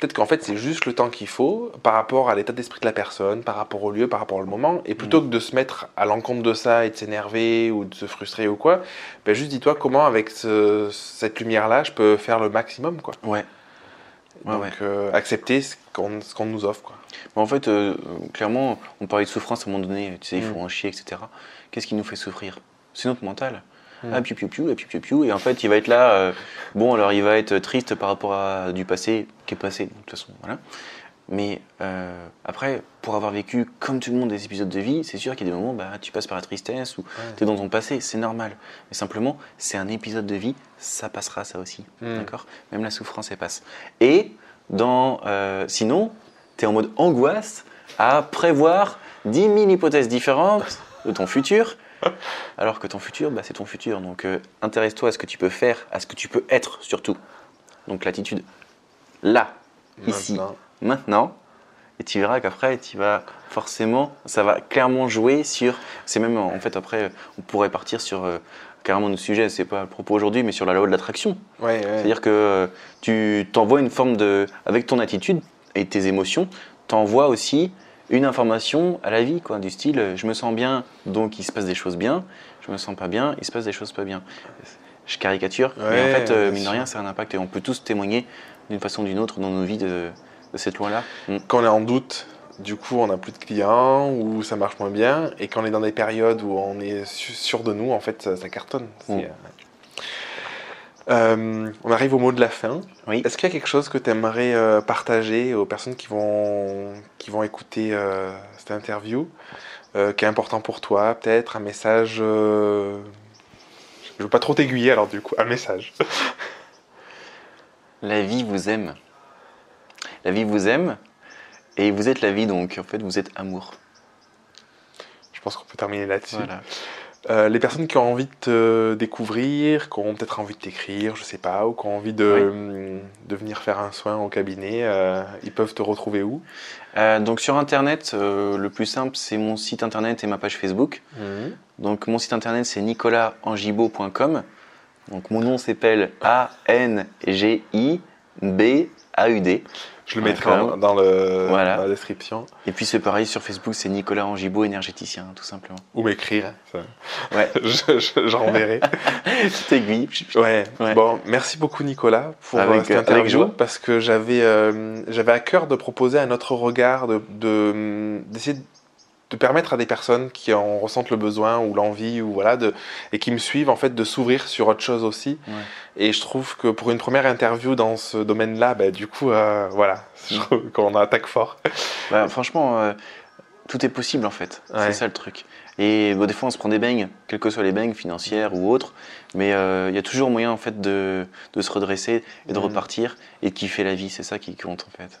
Peut-être qu'en fait, c'est juste le temps qu'il faut par rapport à l'état d'esprit de la personne, par rapport au lieu, par rapport au moment. Et plutôt que de se mettre à l'encontre de ça et de s'énerver ou de se frustrer ou quoi, ben, juste dis-toi comment, avec ce- cette lumière-là, je peux faire le maximum. Quoi. Ouais. Ouais, Donc, ouais. euh, accepter ce qu'on nous offre. Quoi. Mais en fait, euh, clairement, on parlait de souffrance à un moment donné, tu sais, il faut Mm. en chier, etc. Qu'est-ce qui nous fait souffrir? C'est notre mental. Mm. Ah, piou piou piou, ah, piou piou piou. Et en fait, il va être là, euh, bon, alors il va être triste par rapport à du passé, qui est passé, de toute façon, voilà. Mais euh, après, pour avoir vécu, comme tout le monde, des épisodes de vie, c'est sûr qu'il y a des moments, bah, tu passes par la tristesse ou tu es dans ton passé, c'est normal. Mais simplement, c'est un épisode de vie, ça passera, ça aussi. Mm. D'accord? Même la souffrance, elle passe. Et dans, euh, sinon, tu es en mode angoisse à prévoir 10 000 hypothèses différentes de ton futur, alors que ton futur, bah, c'est ton futur. Donc euh, intéresse-toi à ce que tu peux faire, à ce que tu peux être surtout. Donc l'attitude là, ici, Maintenant. et tu verras qu'après, tu vas forcément, ça va clairement jouer sur. C'est même en fait après, on pourrait partir sur euh, carrément notre sujet, c'est pas le propos aujourd'hui, mais sur la loi de l'attraction. Ouais, ouais. C'est-à-dire que euh, tu t'envoies une forme de. Avec ton attitude et tes émotions, t'envoies aussi une information à la vie, quoi, du style euh, je me sens bien, donc il se passe des choses bien, je me sens pas bien, il se passe des choses pas bien. Je caricature, mais en fait, euh, mine de rien, c'est un impact et on peut tous témoigner d'une façon ou d'une autre dans nos vies de, de cette loi-là. Mm. quand on est en doute, du coup, on n'a plus de clients ou ça marche moins bien. Et quand on est dans des périodes où on est sûr de nous, en fait, ça, ça cartonne. C'est, Mm. euh, euh, on arrive au mot de la fin. Oui. Est-ce qu'il y a quelque chose que tu aimerais partager aux personnes qui vont, qui vont écouter euh, cette interview, euh, qui est important pour toi, peut-être un message euh, Je veux pas trop t'aiguiller, alors du coup, un message? La vie vous aime. La vie vous aime et vous êtes la vie, donc en fait, vous êtes amour. Je pense qu'on peut terminer là-dessus. Voilà. Euh, les personnes qui ont envie de te découvrir, qui ont peut-être envie de t'écrire, je sais pas, ou qui ont envie de, de venir faire un soin au cabinet, euh, ils peuvent te retrouver où? Euh, donc sur internet, le plus simple c'est mon site internet et ma page Facebook. Donc mon site internet c'est nicolasangibaud.com. Donc mon nom s'appelle A-N-G-I-B-A-U-D. Je le mettrai en- dans, le, Voilà. dans la description. Et puis c'est pareil sur Facebook, c'est Nicolas Angibaud, énergéticien, tout simplement. Ou m'écrire. Ouais. Je- je- J'enverrai. Petite aiguille. Ouais. Ouais. Bon, merci beaucoup Nicolas pour Avec- euh, cette avec interview joie. parce que j'avais euh, j'avais à cœur de proposer un autre regard, de de- d'essayer de, de permettre à des personnes qui en ressentent le besoin ou l'envie ou voilà de et qui me suivent en fait de s'ouvrir sur autre chose aussi. Ouais. Et je trouve que pour une première interview dans ce domaine-là, bah, du coup euh, voilà, je trouve qu'on attaque fort. Bah, franchement, euh, tout est possible en fait. Ouais. C'est ça le truc. Et bon, des fois, on se prend des beignes, quelles que soient les beignes, financières ou autres. Mais euh, il y a toujours moyen en fait de, de se redresser et de Mhm. repartir et de kiffer la vie. C'est ça qui compte en fait.